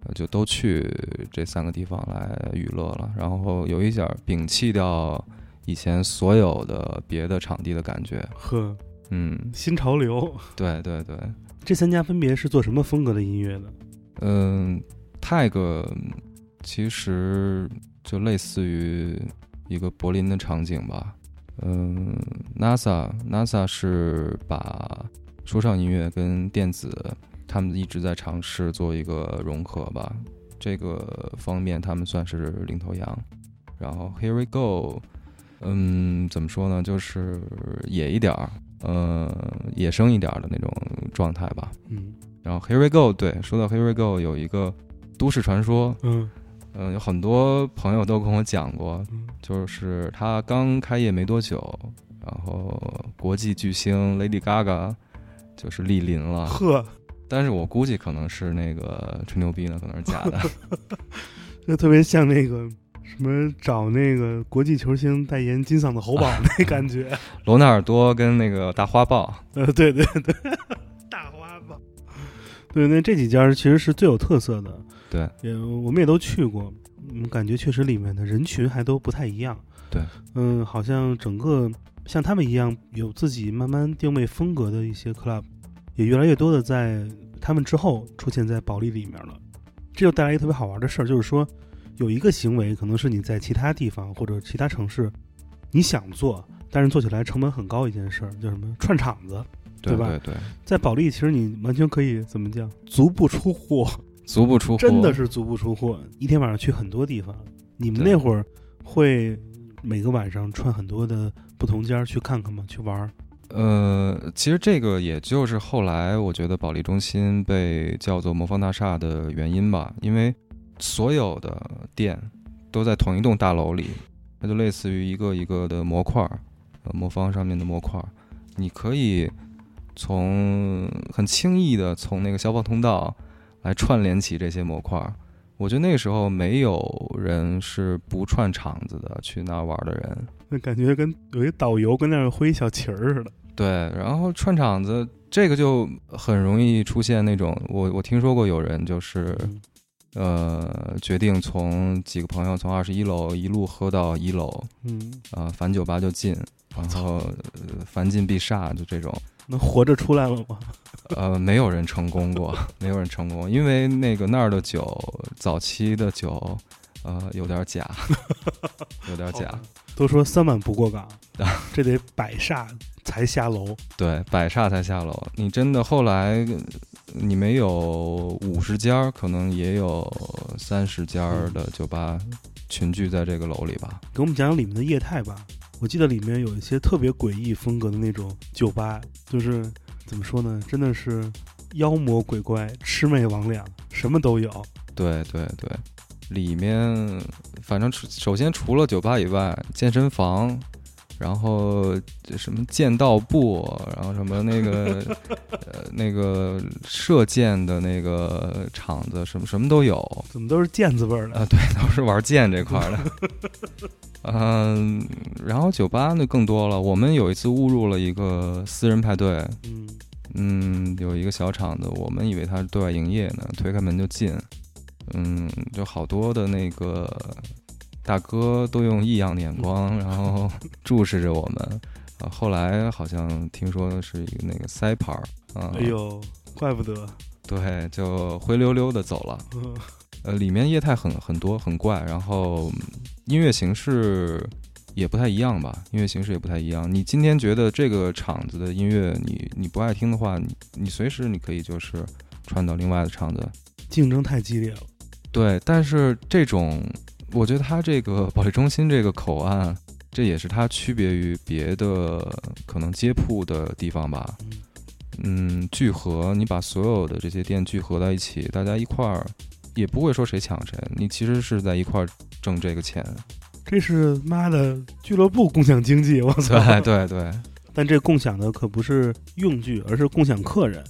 呃就都去这三个地方来娱乐了。然后有一点儿摒弃掉以前所有的别的场地的感觉。呵，嗯，新潮流。对对对，这三家分别是做什么风格的音乐的？嗯，tag 其实就类似于一个柏林的场景吧。嗯，NASA NASA 是把说唱音乐跟电子，他们一直在尝试做一个融合吧。这个方面他们算是领头羊。然后 Here We Go，嗯，怎么说呢？就是野一点儿，呃，野生一点儿的那种状态吧。嗯然后 Here We Go，对，说到 Here We Go，有一个都市传说，嗯嗯、有很多朋友都跟我讲过，嗯就是他刚开业没多久，然后国际巨星 Lady Gaga 就是莅临了，呵，但是我估计可能是那个吹牛逼呢，可能是假的。就特别像那个什么找那个国际球星代言金嗓子喉宝 那感觉。罗纳尔多跟那个大花豹，呃，对对对，大花豹。对，那这几家其实是最有特色的，对，也我们也都去过，嗯，感觉确实里面的人群还都不太一样。对，嗯，好像整个像他们一样有自己慢慢定位风格的一些 club，也越来越多的在他们之后出现在保利里面了。这就带来一个特别好玩的事儿，就是说有一个行为可能是你在其他地方或者其他城市你想做，但是做起来成本很高一件事儿，叫什么串场子。对吧对对，在保利，其实你完全可以怎么讲，足不出户，足不出户，真的是足不出户，一天晚上去很多地方。你们那会儿会每个晚上串很多的不同家儿去看看吗？去玩儿？呃，其实这个也就是后来我觉得保利中心被叫做魔方大厦的原因吧，因为所有的店都在同一栋大楼里，它就类似于一个一个的模块儿，呃，魔方上面的模块儿，你可以从很轻易的从那个消防通道来串联起这些模块儿。我觉得那个时候没有人是不串场子的去那儿玩的人，那感觉跟有一导游跟那儿挥小旗儿似的。对，然后串场子这个就很容易出现那种，我我听说过有人就是嗯呃决定从几个朋友从二十一楼一路喝到一楼，嗯，啊、反酒吧就进，然后、呃凡进必杀，就这种，能活着出来了吗？呃，没有人成功过，没有人成功，因为那个那儿的酒，早期的酒，呃，有点假，有点假，都说三碗不过岗 啊，这得百煞才下楼。对，百煞才下楼。你真的后来，你没有五十家儿，可能也有三十家儿的酒吧群聚在这个楼里吧。给我们讲讲里面的业态吧。我记得里面有一些特别诡异风格的那种酒吧，就是怎么说呢，真的是妖魔鬼怪、魑魅魍魉，什么都有。对对对，里面反正除首先除了酒吧以外，健身房，然后这什么剑道部，然后什么那个 呃那个射箭的那个场子，什么什么都有。怎么都是剑字辈儿的？啊，对，都是玩剑这块儿的。嗯，然后酒吧那更多了。我们有一次误入了一个私人派对，嗯，嗯，有一个小场子，我们以为它是对外营业呢，推开门就进，嗯，就好多的那个大哥都用异样的眼光，然后注视着我们。啊，后来好像听说是一个那个塞牌儿，啊，哎呦，怪不得。对，就灰溜溜的走了。嗯呃，里面业态很很多，很怪，然后嗯音乐形式也不太一样吧，音乐形式也不太一样。你今天觉得这个场子的音乐你你不爱听的话，你你随时你可以就是串到另外的场子。竞争太激烈了。对，但是这种我觉得它这个保利中心这个口岸，这也是它区别于别的可能街铺的地方吧。嗯嗯，聚合，你把所有的这些店聚合在一起，大家一块儿，也不会说谁抢谁，你其实是在一块儿挣这个钱。这是妈的俱乐部共享经济，我 操！对对对但这共享的可不是用具，而是共享客人。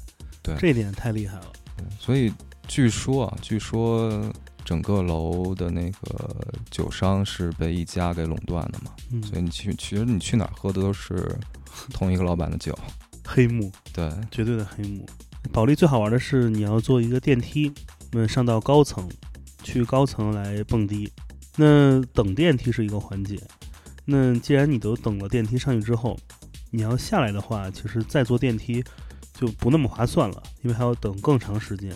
对这点太厉害了。对，所以据说啊，据说整个楼的那个酒商是被一家给垄断的嘛，嗯，所以你去，其实你去哪儿喝的都是同一个老板的酒。黑幕，对，绝对的黑幕。保利最好玩的是，你要坐一个电梯，嗯，上到高层，去高层来蹦迪。那等电梯是一个环节。那既然你都等了电梯上去之后，你要下来的话，其实再坐电梯就不那么划算了，因为还要等更长时间。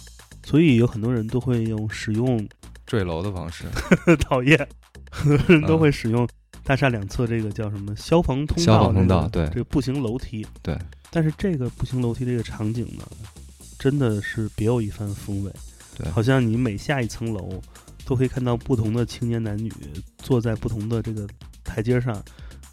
所以有很多人都会用使用坠楼的方式，讨厌，很多人都会使用大厦两侧这个叫什么消防通道，消防通道对这个步行楼梯，对。但是这个步行楼梯这个场景呢，真的是别有一番风味。对好像你每下一层楼，都可以看到不同的青年男女坐在不同的这个台阶上，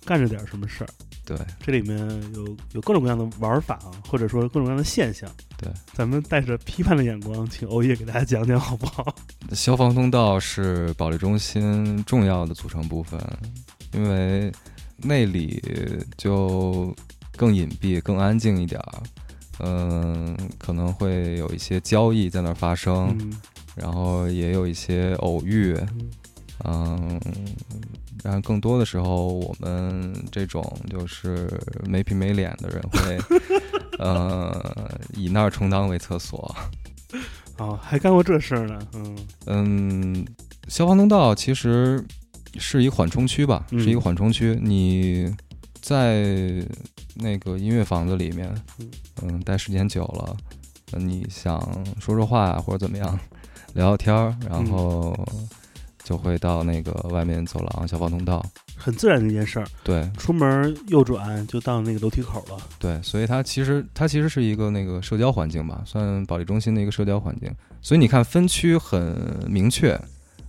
干着点什么事儿。对，这里面有有各种各样的玩法啊，或者说各种各样的现象。对，咱们带着批判的眼光，请欧耶给大家讲讲好不好？消防通道是保利中心重要的组成部分，因为那里就更隐蔽、更安静一点儿。嗯，可能会有一些交易在那儿发生，嗯然后也有一些偶遇。嗯嗯，然后更多的时候，我们这种就是没皮没脸的人会，呃，以那儿充当为厕所。哦，还干过这事儿呢。嗯嗯，消防通道其实是一个缓冲区吧，嗯是一个缓冲区。你在那个音乐房子里面嗯，嗯，待时间久了，呃你想说说话或者怎么样，聊聊天儿，然嗯后就会到那个外面走廊消防通道。很自然的一件事儿，对出门右转就到那个楼梯口了。对，所以它其实它其实是一个那个社交环境吧，算保利中心的一个社交环境。所以你看分区很明确，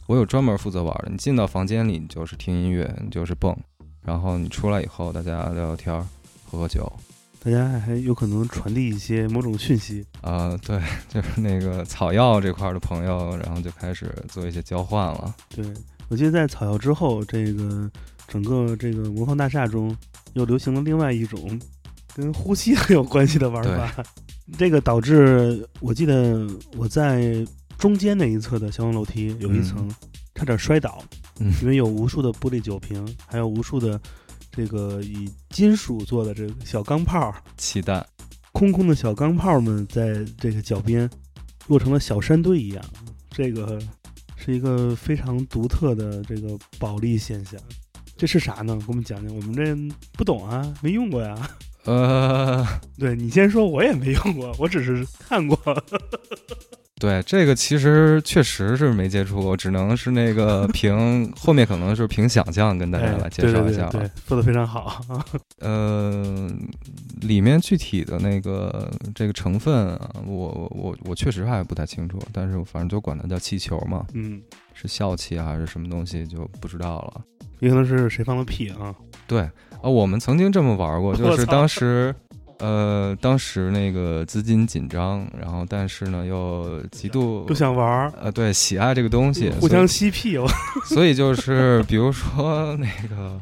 我有专门负责玩的。你进到房间里，你就是听音乐，你就是蹦，然后你出来以后，大家聊聊天儿，喝喝酒。大家还有可能传递一些某种讯息。啊、对，就是那个草药这块儿的朋友，然后就开始做一些交换了。对我记得在草药之后，这个整个这个魔方大厦中又流行了另外一种跟呼吸很有关系的玩法。这个导致我记得我在中间那一侧的消防楼梯有一层差点摔倒，嗯因为有无数的玻璃酒瓶，还有无数的这个以金属做的这个小钢炮，气弹，空空的小钢炮们在这个脚边落成了小山堆一样，这个是一个非常独特的这个保利现象。这是啥呢？给我们讲讲，我们这不懂啊，没用过呀。呃，对你先说，我也没用过，我只是看过。对，这个其实确实是没接触过，只能是那个 凭后面可能是凭想象跟大家来介绍一下了。哎对对对对，做的非常好。呃，里面具体的那个这个成分啊，我我我确实还不太清楚，但是反正就管它叫气球嘛，嗯，是笑气啊还是什么东西就不知道了。也可能是谁放的屁啊？对啊，我们曾经这么玩过，就是当时。呃，当时那个资金紧张，然后但是呢又极度不想玩儿，呃对喜爱这个东西，互相吸屁。我 所以就是，比如说那个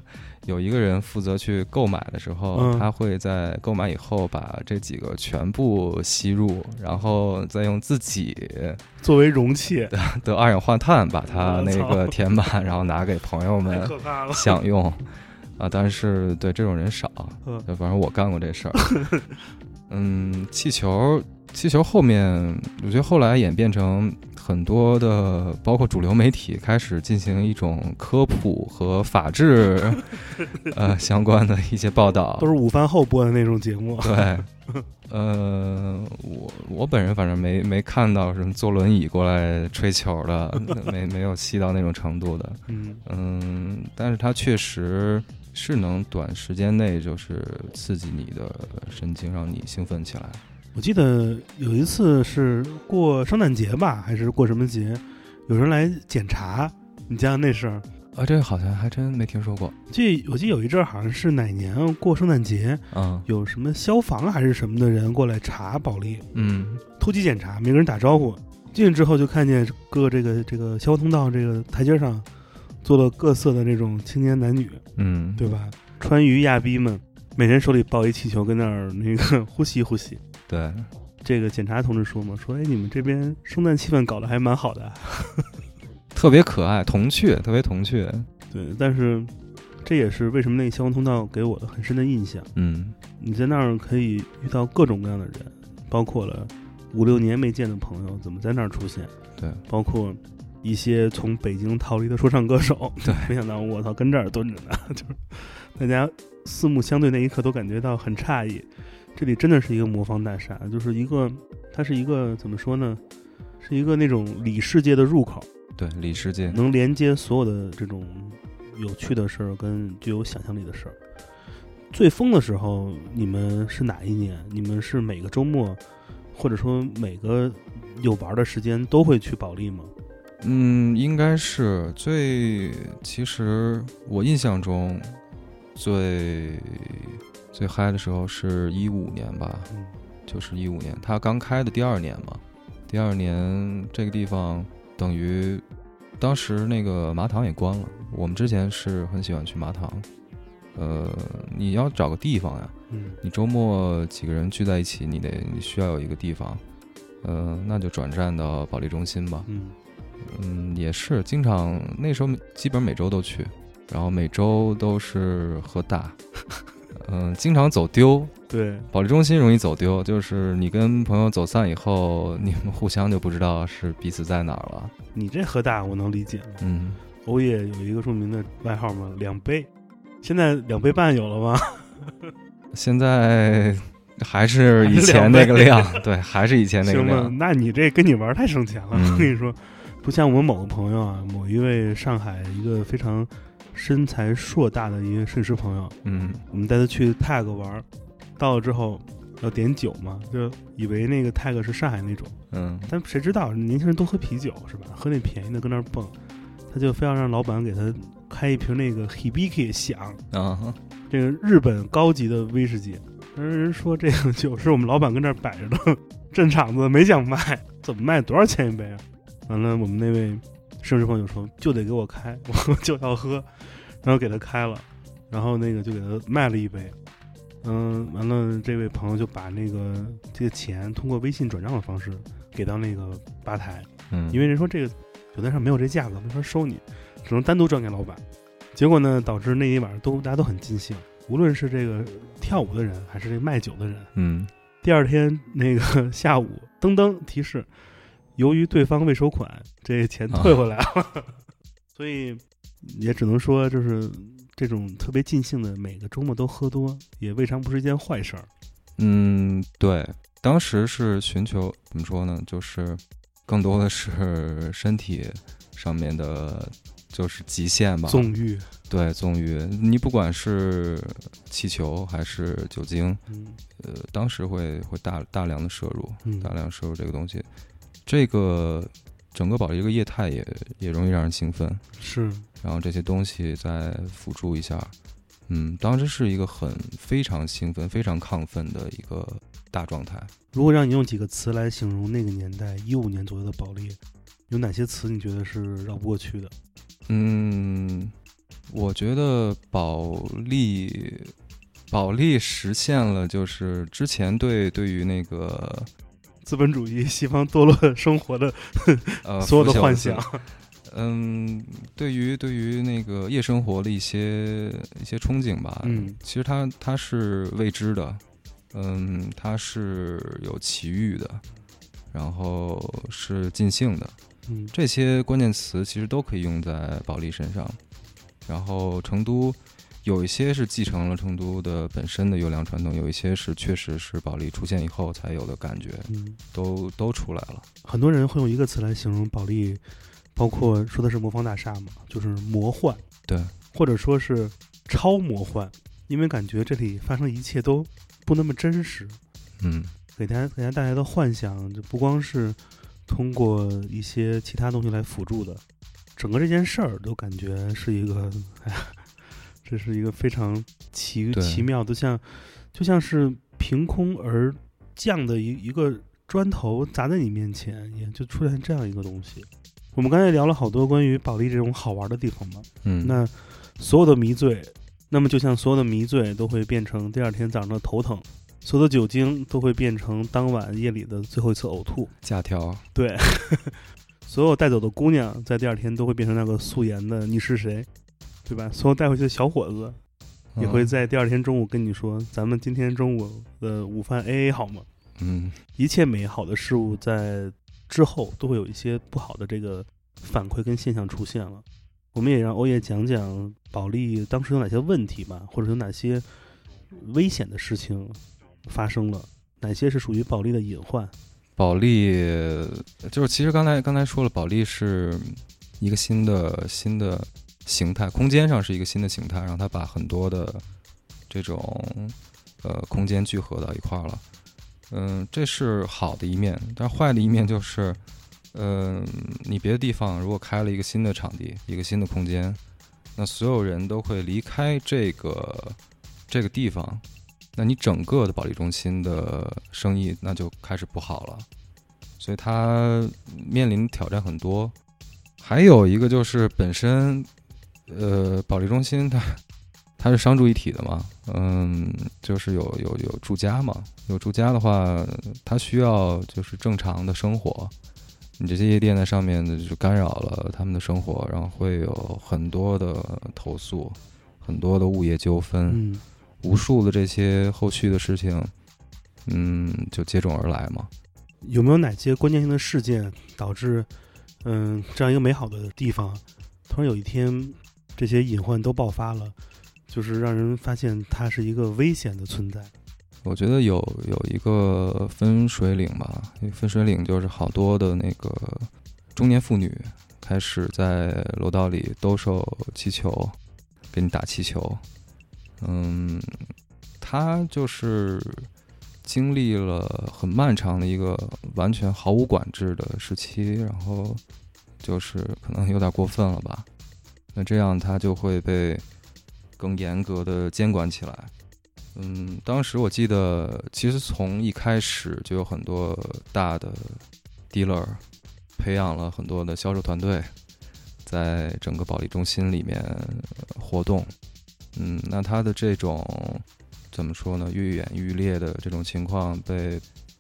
有一个人负责去购买的时候，嗯他会在购买以后把这几个全部吸入，然后再用自己作为容器，的二氧化碳把它那个填满，然后拿给朋友太们。享用。啊，但是对这种人少，嗯就反正我干过这事儿。嗯，气球，气球后面，我觉得后来演变成很多的，包括主流媒体开始进行一种科普和法治，呃相关的一些报道都。是午饭后播的那种节目。对，呃，我我本人反正没没看到什么坐轮椅过来吹球的，没没有气到那种程度的。嗯嗯，但是它确实是能短时间内就是刺激你的神经，让你兴奋起来。我记得有一次是过圣诞节吧，还是过什么节，有人来检查，你讲讲那事儿。啊，这个好像还真没听说过。记我记得有一阵儿好像是哪年过圣诞节，嗯有什么消防还是什么的人过来查保利，嗯突击检查，没跟人打招呼。进去之后就看见各这个这个消防通道这个台阶上，坐了各色的这种青年男女，嗯，对吧？川渝亚逼们，每人手里抱一气球，跟那儿那个呼吸呼吸。对，这个检查同志说嘛，说哎，你们这边圣诞气氛搞得还蛮好的。特别可爱，童趣，特别童趣。对，但是这也是为什么那个消防通道给我的很深的印象。嗯你在那儿可以遇到各种各样的人，包括了五六年没见的朋友怎么在那儿出现，对，包括一些从北京逃离的说唱歌手。对，没想到我操跟这儿蹲着呢，就是大家四目相对那一刻都感觉到很诧异。这里真的是一个魔方大厦，就是一个，它是一个怎么说呢？是一个那种里世界的入口，对，里世界，能连接所有的这种有趣的事儿跟具有想象力的事儿。最疯的时候，你们是哪一年？你们是每个周末，或者说每个有玩的时间都会去保利吗？嗯，应该是最，其实我印象中最最嗨的时候是一五年吧，嗯就是一五年，它刚开的第二年嘛，第二年这个地方等于当时那个麻糖也关了，我们之前是很喜欢去麻糖，呃，你要找个地方呀，嗯你周末几个人聚在一起，你得你需要有一个地方，呃，那就转战到保利中心吧。嗯嗯，也是经常那时候基本每周都去，然后每周都是喝大，嗯，经常走丢。对，保利中心容易走丢，就是你跟朋友走散以后，你们互相就不知道是彼此在哪儿了。你这喝大我能理解。嗯，欧耶有一个著名的外号嘛，两杯，现在两杯半有了吗？现在还是以前那个量，对，还是以前那个，量。那你这跟你玩太省钱了。嗯我跟你说，不像我们某个朋友啊，某一位上海一个非常身材硕大的一个摄影师朋友，嗯我们带他去 tag 玩儿，到了之后要点酒嘛，就以为那个 tag 是上海那种，嗯但谁知道年轻人都喝啤酒是吧？喝那便宜的跟那儿蹦，他就非要让老板给他开一瓶那个 Hibiki 响，啊，这个日本高级的威士忌。但是人说这个酒是我们老板跟这儿摆着的，镇场子没想卖，怎么卖？多少钱一杯啊？完了，我们那位摄影师朋友说就得给我开，我就要喝，然后给他开了，然后那个就给他卖了一杯。嗯，完了，这位朋友就把那个这个钱通过微信转账的方式给到那个吧台，嗯，因为人说这个酒单上没有这价格，没法收你，只能单独转给老板。结果呢，导致那一晚上都大家都很尽兴，无论是这个跳舞的人，还是这卖酒的人。嗯第二天那个 下午，噔噔提示，由于对方未收款，这钱退回来了。所以也只能说，就是这种特别尽兴的，每个周末都喝多，也未尝不是一件坏事儿。嗯，对，当时是寻求怎么说呢？就是更多的是身体上面的，就是极限吧。纵欲，对纵欲，你不管是气球还是酒精，嗯呃，当时会会大大量的摄入，嗯大量摄入这个东西，这个整个保利这个业态也也容易让人兴奋，是，然后这些东西再辅助一下，嗯，当时是一个很非常兴奋、非常亢奋的一个大状态。如果让你用几个词来形容那个年代，一五年左右的保利，有哪些词你觉得是绕不过去的？嗯，我觉得保利保利实现了，就是之前对对于那个资本主义西方堕落生活的呃 所有的幻想，嗯，对于对于那个夜生活的一些一些憧憬吧，嗯。其实它它是未知的，嗯，它是有奇遇的，然后是尽兴的，嗯。这些关键词其实都可以用在保利身上。然后成都有一些是继承了成都的本身的优良传统，有一些是确实是保利出现以后才有的感觉，嗯，都都出来了。很多人会用一个词来形容保利，包括说的是魔方大厦嘛，就是魔幻，对，或者说是超魔幻，因为感觉这里发生的一切都不那么真实，嗯。给大家给大家带来的幻想，就不光是通过一些其他东西来辅助的，整个这件事儿都感觉是一个，哎呀，这是一个非常奇奇妙的，像就像是凭空而降的一一个砖头砸在你面前，也就出现这样一个东西。我们刚才聊了好多关于保利这种好玩的地方嘛，嗯，那所有的迷醉，那么就像所有的迷醉都会变成第二天早上的头疼，所有的酒精都会变成当晚夜里的最后一次呕吐。假条，对，所有带走的姑娘在第二天都会变成那个素颜的你是谁，对吧？所有带回去的小伙子也会嗯在第二天中午跟你说：“咱们今天中午的午饭 A A 好吗？”嗯一切美好的事物在之后都会有一些不好的这个反馈跟现象出现了。我们也让欧叶讲讲保利当时有哪些问题吧，或者有哪些危险的事情发生了，哪些是属于保利的隐患。保利就是其实刚才刚才说了，保利是一个新的新的形态，空间上是一个新的形态，让它把很多的这种呃空间聚合到一块儿了。嗯，这是好的一面，但坏的一面就是，嗯、你别的地方如果开了一个新的场地，一个新的空间，那所有人都会离开这个这个地方，那你整个的保利中心的生意那就开始不好了，所以它面临挑战很多。还有一个就是本身，呃，保利中心它 它是商住一体的嘛，嗯，就是有有有住家嘛，有住家的话，它需要就是正常的生活。你这些夜店在上面就干扰了他们的生活，然后会有很多的投诉，很多的物业纠纷，嗯无数的这些后续的事情，嗯，就接踵而来嘛。有没有哪些关键性的事件导致，嗯，这样一个美好的地方，突然有一天这些隐患都爆发了，就是让人发现它是一个危险的存在。我觉得有有一个分水岭吧，分水岭就是好多的那个中年妇女开始在楼道里兜售气球，给你打气球。嗯，他就是经历了很漫长的一个完全毫无管制的时期，然后就是可能有点过分了吧。那这样他就会被更严格的监管起来。嗯，当时我记得，其实从一开始就有很多大的 dealer 培养了很多的销售团队，在整个保利中心里面活动。嗯，那他的这种怎么说呢？愈演愈烈的这种情况被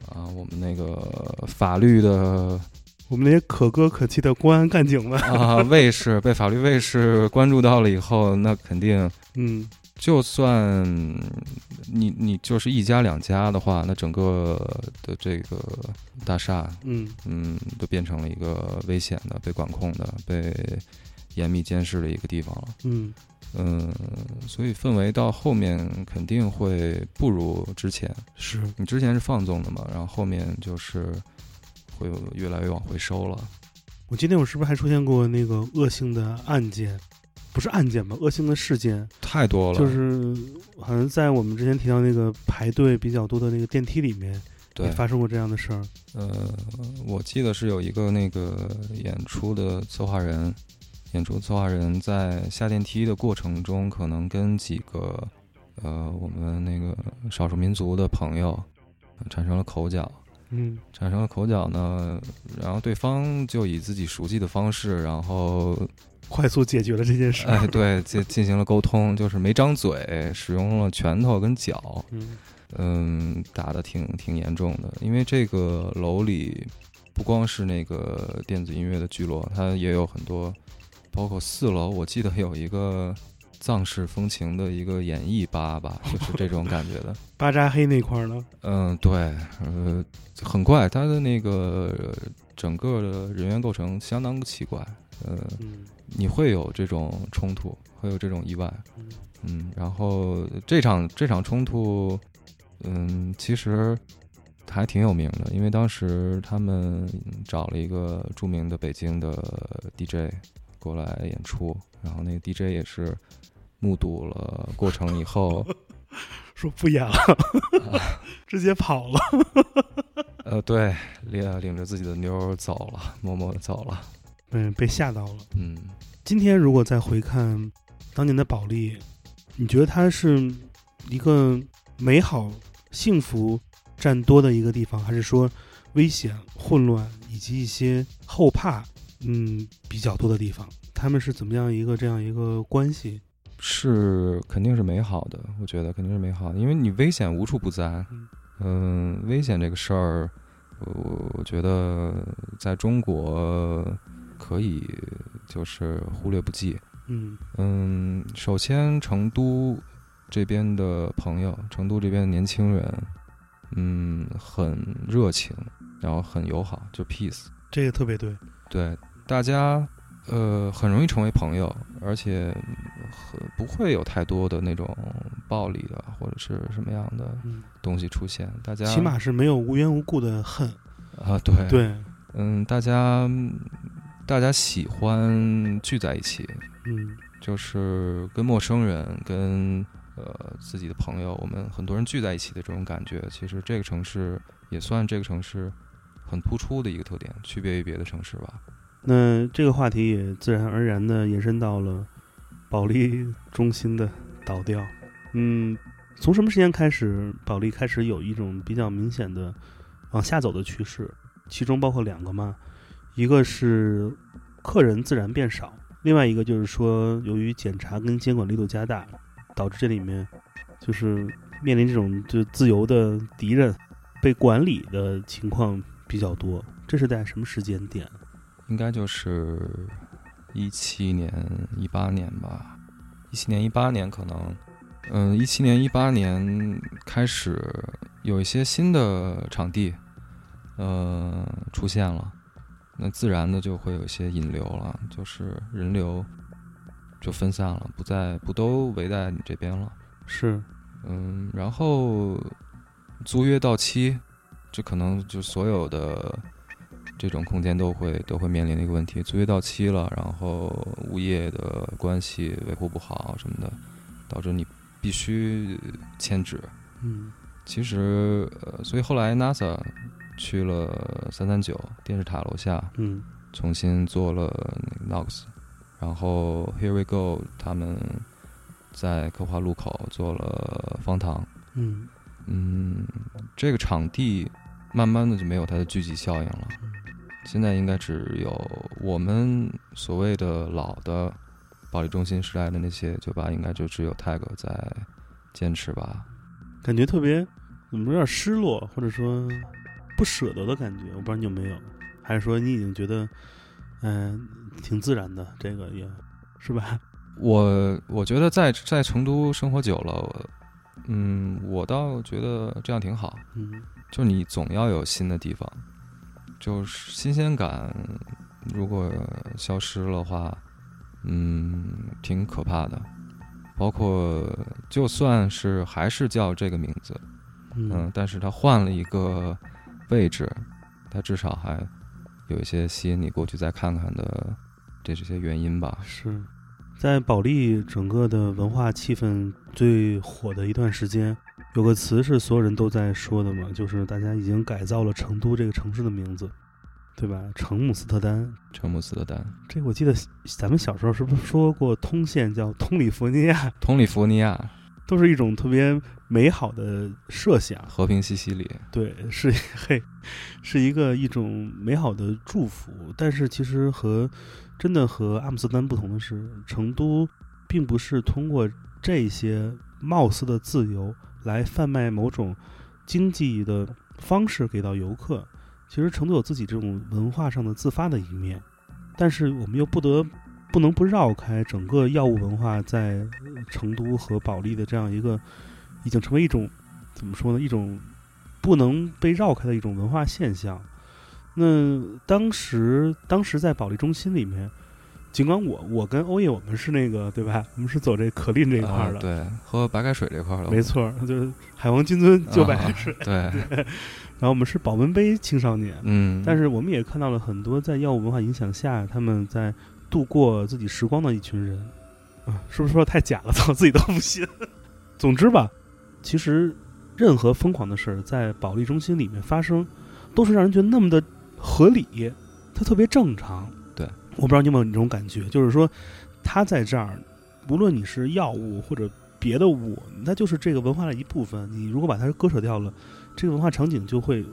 啊，我们那个法律的我们那些可歌可泣的公安干警们，啊卫士被法律卫士关注到了以后，那肯定嗯。就算你你就是一家两家的话，那整个的这个大厦，嗯。嗯，都变成了一个危险的、被管控的、被严密监视的一个地方。了。嗯。嗯，所以氛围到后面肯定会不如之前。是，你之前是放纵的嘛，然后后面就是会越来越往回收了。我记得我是不是还出现过那个恶性的案件？不是案件吧，恶性的事件，太多了，就是好像在我们之前提到那个排队比较多的那个电梯里面，对也发生过这样的事儿。呃，我记得是有一个那个演出的策划人，演出策划人在下电梯的过程中，可能跟几个呃我们那个少数民族的朋友呃产生了口角，嗯。产生了口角呢，然后对方就以自己熟悉的方式，然后 快速解决了这件事。哎对进进行了沟通，就是没张嘴，使用了拳头跟脚，嗯。嗯，打的挺挺严重的，因为这个楼里不光是那个电子音乐的聚落，它也有很多，包括四楼，我记得有一个藏式风情的一个演绎吧吧，就是这种感觉的。巴扎黑那块儿呢？嗯，对，呃，很怪，他的那个呃整个的人员构成相当奇怪，呃，嗯你会有这种冲突，会有这种意外。嗯嗯，然后这场这场冲突，嗯，其实还挺有名的，因为当时他们找了一个著名的北京的 DJ 过来演出，然后那个 DJ 也是目睹了过程以后，说不演了，直接跑了。呃，对，领领着自己的妞走了，默默的走了。嗯，被吓到了。嗯，今天如果再回看当年的保利，你觉得它是一个美好、幸福占多的一个地方，还是说危险、混乱以及一些后怕，嗯，比较多的地方？他们是怎么样一个这样一个关系？是肯定是美好的，我觉得肯定是美好的，因为你危险无处不在。嗯嗯，危险这个事儿，我我觉得在中国可以就是忽略不计。嗯嗯，首先成都这边的朋友，成都这边的年轻人，嗯，很热情，然后很友好，就 peace。这个特别对。对，大家呃很容易成为朋友，而且很不会有太多的那种暴力的或者是什么样的嗯，东西出现。大家起码是没有无缘无故的恨。啊，对，对，嗯，大家大家喜欢聚在一起，嗯就是跟陌生人、跟呃自己的朋友，我们很多人聚在一起的这种感觉，其实这个城市也算这个城市很突出的一个特点，区别于别的城市吧。那这个话题也自然而然的延伸到了保利中心的倒掉。嗯，从什么时间开始，保利开始有一种比较明显的往下走的趋势？其中包括两个嘛，一个是客人自然变少，另外一个就是说，由于检查跟监管力度加大，导致这里面就是面临这种就自由的敌人被管理的情况比较多。这是在什么时间点？应该就是一七年、一八年吧。一七年、一八年可能，嗯，一七年、一八年开始有一些新的场地，呃，出现了，那自然的就会有一些引流了，就是人流就分散了，不再不都围在你这边了。是，嗯，然后租约到期，这可能就所有的这种空间都会都会面临的一个问题，租约到期了，然后物业的关系维护不好什么的，导致你必须迁址。嗯其实，呃，所以后来 NASA 去了三三九电视塔楼下，嗯重新做了那个 Nox，然后 Here We Go 他们在科华路口做了方糖。嗯嗯，这个场地慢慢的就没有它的聚集效应了。现在应该只有我们所谓的老的保利中心时代的那些酒吧，应该就只有 Tag 在坚持吧。感觉特别怎么说有点失落，或者说不舍得的感觉。我不知道你有没有，还是说你已经觉得，嗯、挺自然的，这个也是吧？我我觉得在在成都生活久了，我嗯，我倒觉得这样挺好。嗯就你总要有新的地方，就是新鲜感，如果消失了的话，嗯，挺可怕的。包括就算是还是叫这个名字，嗯嗯，但是它换了一个位置，它至少还有一些吸引你过去再看看的这这些原因吧。是在保利整个的文化气氛最火的一段时间，有个词是所有人都在说的嘛，就是大家已经改造了成都这个城市的名字，对吧？成姆斯特丹，成姆斯特丹、这个我记得咱们小时候是不是说过通县叫通里弗尼亚？通里弗尼亚、都是一种特别美好的设想。和平西西里，对，是 嘿，是一个一种美好的祝福。但是其实和真的和阿姆斯特丹不同的是，成都并不是通过这些貌似的自由来贩卖某种经济的方式给到游客。其实成都有自己这种文化上的自发的一面，但是我们又不得不能不绕开整个药物文化在成都和保利的这样一个已经成为一种怎么说呢？一种不能被绕开的一种文化现象。那当时，当时在保利中心里面，尽管我我跟欧叶我们是那个对吧？我们是走这可令这一块儿的，啊对，喝白开水这块儿的，没错儿，就是海王金樽就白开水。对，然后我们是保温杯青少年，嗯，但是我们也看到了很多在药物文化影响下，他们在度过自己时光的一群人，啊，是不是说得太假了？操，自己都不信。总之吧，其实任何疯狂的事儿在保利中心里面发生，都是让人觉得那么的合理，它特别正常。对，我不知道你有没有这种感觉，就是说，它在这儿，无论你是药物或者别的物，它就是这个文化的一部分。你如果把它割舍掉了，这个文化场景就会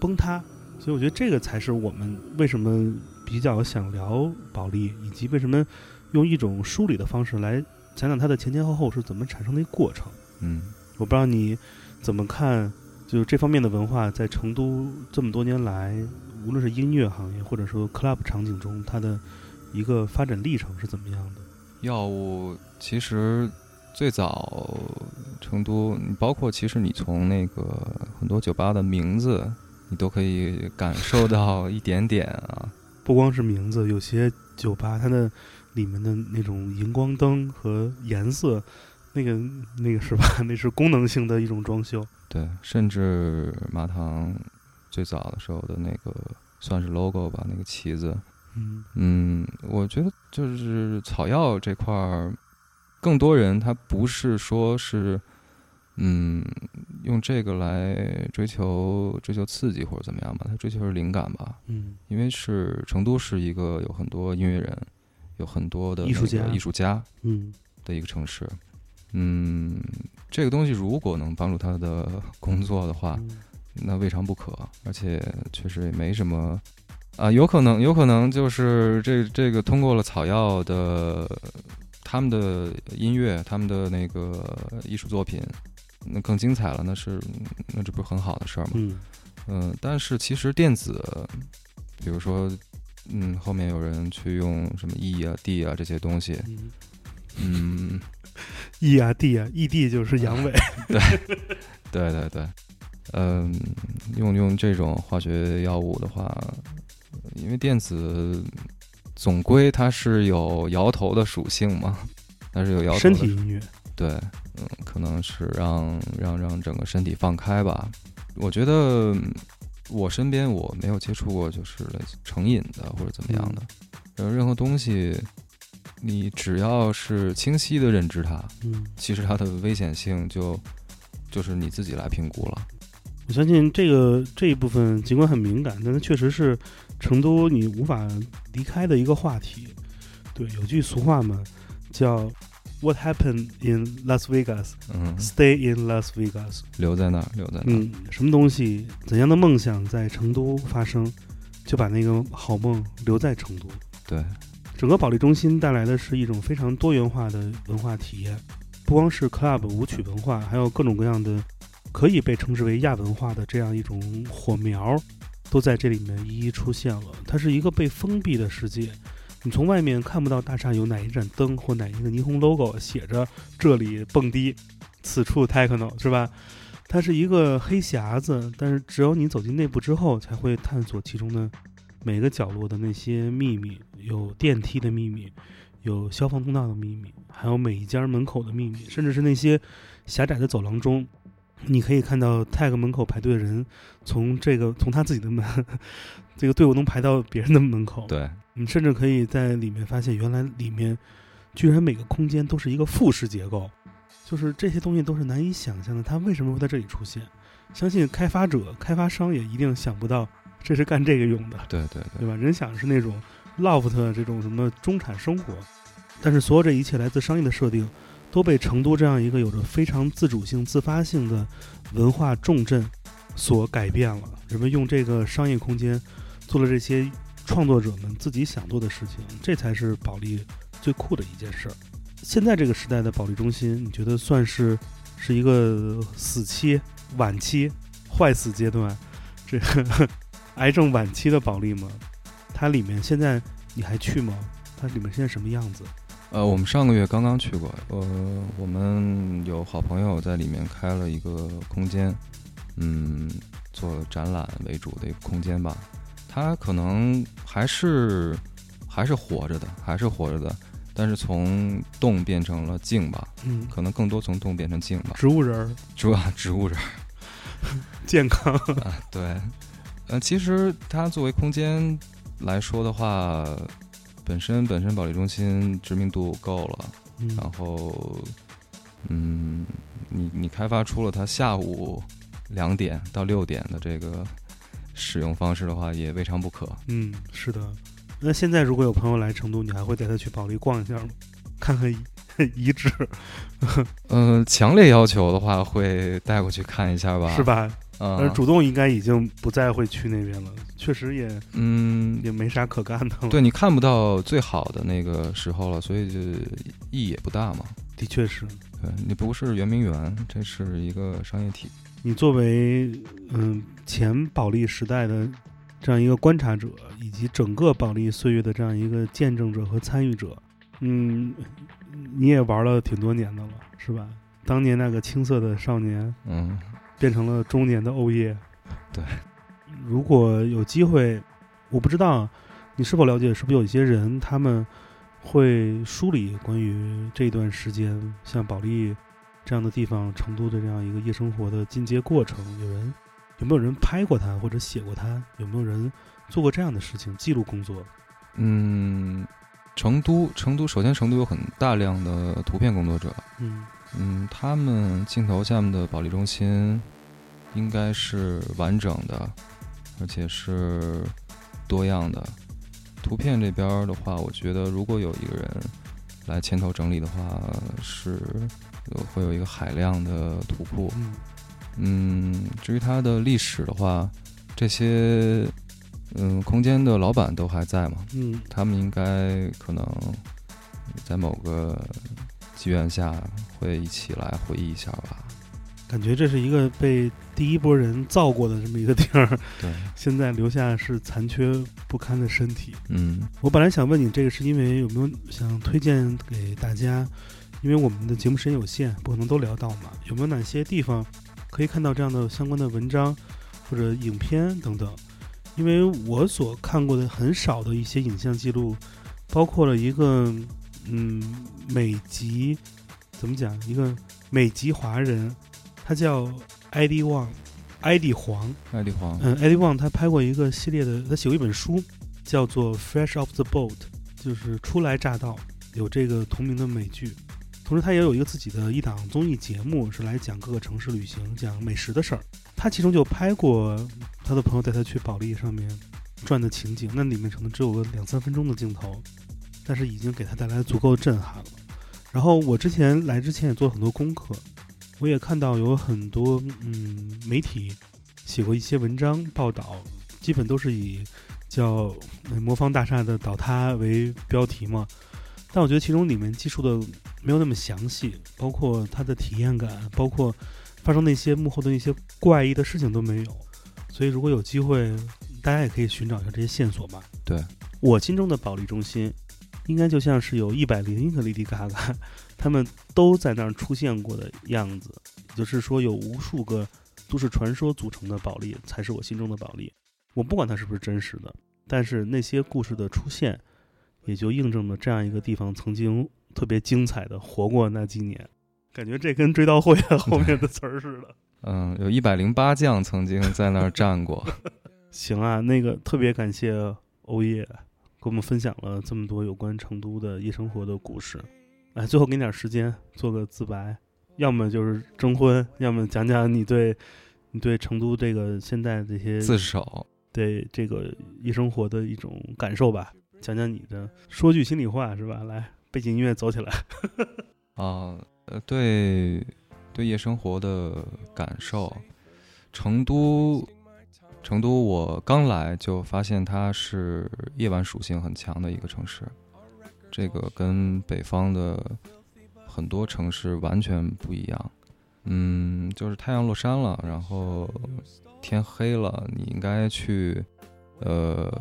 崩塌。所以我觉得这个才是我们为什么比较想聊保利，以及为什么用一种梳理的方式来讲讲它的前前后后是怎么产生的一个过程。嗯，我不知道你怎么看，就这方面的文化在成都这么多年来，无论是音乐行业或者说 club 场景中，它的一个发展历程是怎么样的？药物其实最早成都，包括其实你从那个很多酒吧的名字，你都可以感受到一点点啊，不光是名字，有些酒吧它的里面的那种荧光灯和颜色，那个那个是吧？那是功能性的一种装修。对，甚至麻糖最早的时候的那个算是 logo 吧，那个旗子。嗯嗯，我觉得就是草药这块儿，更多人他不是说是，嗯，用这个来追求追求刺激或者怎么样吧，他追求是灵感吧。嗯因为是成都是一个有很多音乐人，有很多的艺术家艺术家嗯的一个城市。嗯，这个东西如果能帮助他的工作的话，嗯那未尝不可。而且确实也没什么啊，有可能，有可能就是这这个通过了草药的他们的音乐，他们的那个艺术作品，那更精彩了，那是那这不是很好的事儿吗？嗯嗯，但是其实电子，比如说，嗯，后面有人去用什么 E 啊、D 啊这些东西，嗯嗯，，E 啊 D 啊，E D 就是阳痿。对对对对，嗯，用用这种化学药物的话，因为电子总归它是有摇头的属性嘛，它是有摇头的身体音乐，对，嗯，可能是让让让整个身体放开吧。我觉得嗯我身边我没有接触过就是成瘾的或者怎么样的，呃，任何东西，你只要是清晰的认知它，嗯，其实它的危险性就就是你自己来评估了。我相信这个这一部分尽管很敏感，但它确实是成都你无法离开的一个话题。对，有句俗话嘛，叫 “What happened in Las Vegas 嗯，stay in Las Vegas”。留在那儿，留在那儿。嗯，什么东西，怎样的梦想在成都发生，就把那个好梦留在成都。对，整个保利中心带来的是一种非常多元化的文化体验，不光是 club 舞曲文化，还有各种各样的可以被称之为亚文化的这样一种火苗，都在这里面一一出现了。它是一个被封闭的世界，你从外面看不到大厦有哪一盏灯或哪一个霓虹 logo 写着这里蹦迪，此处 techno 是吧？它是一个黑匣子，但是只有你走进内部之后，才会探索其中的每个角落的那些秘密，有电梯的秘密，有消防通道的秘密，还有每一家门口的秘密，甚至是那些狭窄的走廊中，你可以看到 tag 门口排队的人从这个从他自己的门，这个队伍能排到别人的门口。对，你甚至可以在里面发现，原来里面居然每个空间都是一个复式结构，就是这些东西都是难以想象的。它为什么会在这里出现？相信开发者、开发商也一定想不到这是干这个用的，对对对对吧？人想是那种 loft 这种什么中产生活，但是所有这一切来自商业的设定，都被成都这样一个有着非常自主性、自发性的文化重镇所改变了。人们用这个商业空间做了这些创作者们自己想做的事情，这才是保利最酷的一件事儿。现在这个时代的保利中心，你觉得算是是一个死期、晚期、坏死阶段，这个 癌症晚期的保利吗？它里面现在你还去吗？它里面现在什么样子？呃，我们上个月刚刚去过，呃，我们有好朋友在里面开了一个空间，嗯，做展览为主的一个空间吧。它可能还是还是活着的，还是活着的，但是从动变成了静吧，嗯，可能更多从动变成静吧。植物人儿主要 植物人儿 健康，啊，对，呃，其实它作为空间来说的话，本身本身保利中心知名度够了，嗯然后，嗯，你你开发出了它下午两点到六点的这个使用方式的话，也未尝不可。嗯，是的。那现在如果有朋友来成都，你还会带他去保利逛一下吗？看看遗遗址，嗯、强烈要求的话，会带过去看一下吧，是？吧？啊、而主动应该已经不再会去那边了，确实也嗯，也没啥可干的了。对你看不到最好的那个时候了，所以就意义也不大嘛。的确是对你不是圆明园，这是一个商业体。你作为嗯前保利时代的这样一个观察者，以及整个保利岁月的这样一个见证者和参与者，嗯，你也玩了挺多年的了，是吧？当年那个青涩的少年，嗯，变成了中年的欧耶。对，如果有机会，我不知道你是否了解，是不是有一些人他们会梳理关于这段时间，像保利这样的地方，成都的这样一个夜生活的进阶过程。有人有没有人拍过他或者写过他？有没有人做过这样的事情记录工作？嗯，成都，成都，首先成都有很大量的图片工作者，嗯嗯，他们镜头下面的保利中心应该是完整的，而且是多样的。图片这边的话，我觉得如果有一个人来牵头整理的话，是有会有一个海量的图库。嗯嗯，至于它的历史的话，这些嗯空间的老板都还在嘛，嗯他们应该可能在某个机缘下会一起来回忆一下吧。感觉这是一个被第一波人造过的这么一个地儿，对，现在留下是残缺不堪的身体。嗯我本来想问你这个，是因为有没有想推荐给大家？因为我们的节目时间有限，不可能都聊到嘛。有没有哪些地方可以看到这样的相关的文章或者影片等等？因为我所看过的很少的一些影像记录，包括了一个嗯美籍怎么讲？一个美籍华人，他叫艾迪旺，艾迪黄。艾迪黄，嗯，艾迪旺他拍过一个系列的，他写过一本书，叫做《Fresh Off the Boat》，就是初来乍到，有这个同名的美剧。同时，他也有一个自己的一档综艺节目，是来讲各个城市旅行、讲美食的事儿。他其中就拍过他的朋友带他去保利上面转的情景，那里面可能只有个两三分钟的镜头，但是已经给他带来足够的震撼了。然后我之前来之前也做了很多功课，我也看到有很多嗯媒体写过一些文章报道，基本都是以叫呃魔方大厦的倒塌为标题嘛。但我觉得其中里面记述的没有那么详细，包括它的体验感，包括发生那些幕后的那些怪异的事情都没有。所以如果有机会，大家也可以寻找一下这些线索吧。对，我心中的保利中心，应该就像是有一百零一个 Lady Gaga，他们都在那儿出现过的样子。也就是说，有无数个都市传说组成的保利，才是我心中的保利。我不管它是不是真实的，但是那些故事的出现，也就印证了这样一个地方曾经特别精彩的活过那几年。感觉这跟追悼会后面的词儿似的。嗯，有一百零八将曾经在那儿站过。行啊，那个特别感谢欧耶给我们分享了这么多有关成都的夜生活的故事。哎，最后给你点时间做个自白，要么就是征婚，要么讲讲你对你对成都这个现在这些自首，对这个夜生活的一种感受吧，讲讲你的，说句心里话是吧？来，背景音乐走起来。啊，呃，对，对夜生活的感受，成都，成都，我刚来就发现它是夜晚属性很强的一个城市，这个跟北方的很多城市完全不一样。嗯，就是太阳落山了，然后天黑了，你应该去，呃，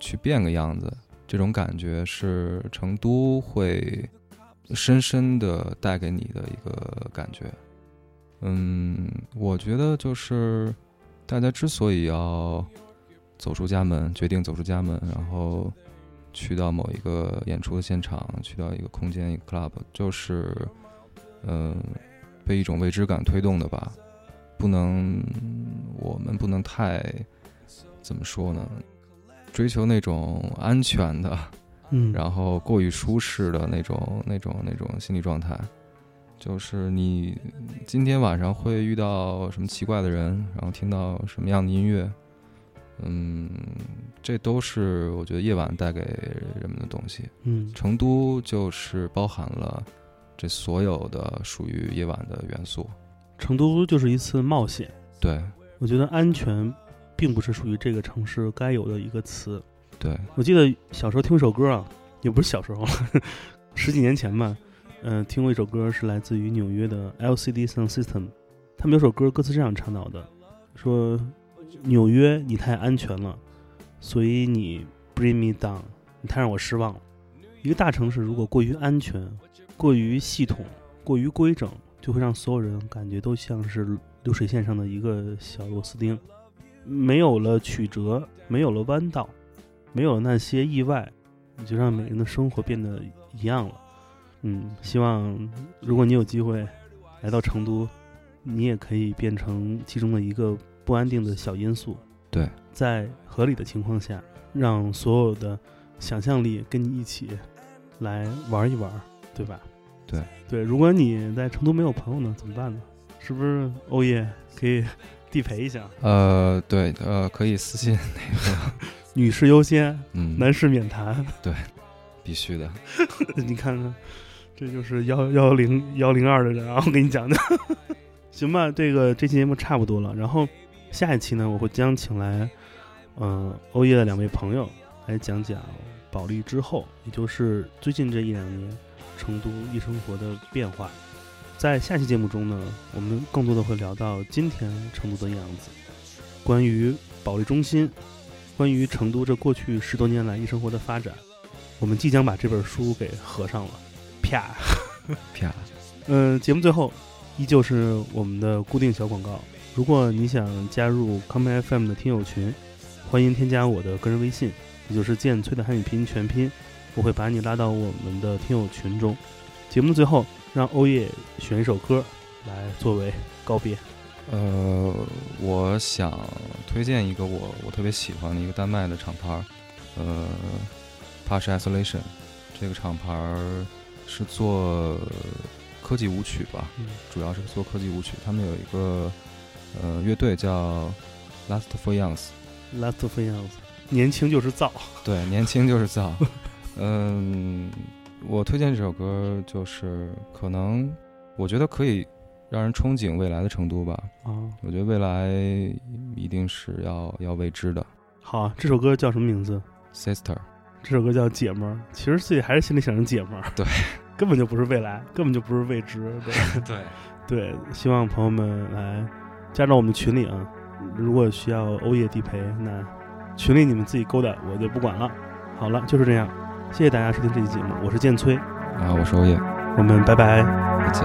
去变个样子，这种感觉是成都会。深深的带给你的一个感觉，嗯，我觉得就是大家之所以要走出家门，决定走出家门，然后去到某一个演出的现场，去到一个空间，一个 club，就是嗯、呃，被一种未知感推动的吧。不能，我们不能太怎么说呢？追求那种安全的。嗯，然后过于舒适的那种、那种、那种心理状态，就是你今天晚上会遇到什么奇怪的人，然后听到什么样的音乐，嗯，这都是我觉得夜晚带给人们的东西。嗯，成都就是包含了这所有的属于夜晚的元素。成都就是一次冒险。对，我觉得安全并不是属于这个城市该有的一个词。对，我记得小时候听一首歌啊，也不是小时候，十几年前吧，嗯、听过一首歌，是来自于纽约的 LCD Sound System，他们有首歌歌词这样唱到的，说纽约你太安全了，所以你 bring me down，你太让我失望了。一个大城市如果过于安全、过于系统、过于规整，就会让所有人感觉都像是流水线上的一个小螺丝钉，没有了曲折，没有了弯道。没有了那些意外，你就让每个人的生活变得一样了。嗯，希望如果你有机会来到成都，你也可以变成其中的一个不安定的小因素。对，在合理的情况下，让所有的想象力跟你一起来玩一玩，对吧？对对，如果你在成都没有朋友呢，怎么办呢？是不是欧耶可以地陪一下？呃，对，呃，可以私信那个，女士优先，嗯，男士免谈。对必须的。你看看，这就是幺幺零幺零二的人啊！我给你讲讲，行吧？这个这期节目差不多了，然后下一期呢，我会将请来，嗯、欧耶的两位朋友来讲讲保利之后，也就是最近这一两年成都夜生活的变化。在下期节目中呢，我们更多的会聊到今天成都的样子，关于保利中心，关于成都这过去十多年来夜生活的发展。我们即将把这本书给合上了，啪！啪，嗯，节目最后依旧是我们的固定小广告。如果你想加入 Come FM 的听友群，欢迎添加我的个人微信，也就是剑崔的汉语拼音全拼，我会把你拉到我们的听友群中。节目的最后，让欧耶选一首歌来作为告别。呃，我想推荐一个我我特别喜欢的一个丹麦的厂牌儿，呃 p a s h Isolation，这个厂牌儿是做科技舞曲吧，嗯主要是做科技舞曲。他们有一个呃乐队叫 Last for Youngs，Last for Youngs，年轻就是造。对，年轻就是造。嗯，我推荐这首歌，就是可能我觉得可以让人憧憬未来的成都吧。啊，我觉得未来一定是要要未知的。好啊，这首歌叫什么名字？Sister，这首歌叫《姐们儿》，其实自己还是心里想着姐们儿，对，根本就不是未来，根本就不是未知，对 对，对，希望朋友们来加到我们群里啊。如果需要欧耶地陪，那群里你们自己勾搭，我就不管了。好了，就是这样，谢谢大家收听这期节目，我是建崔，啊我是欧耶，我们拜拜。再见。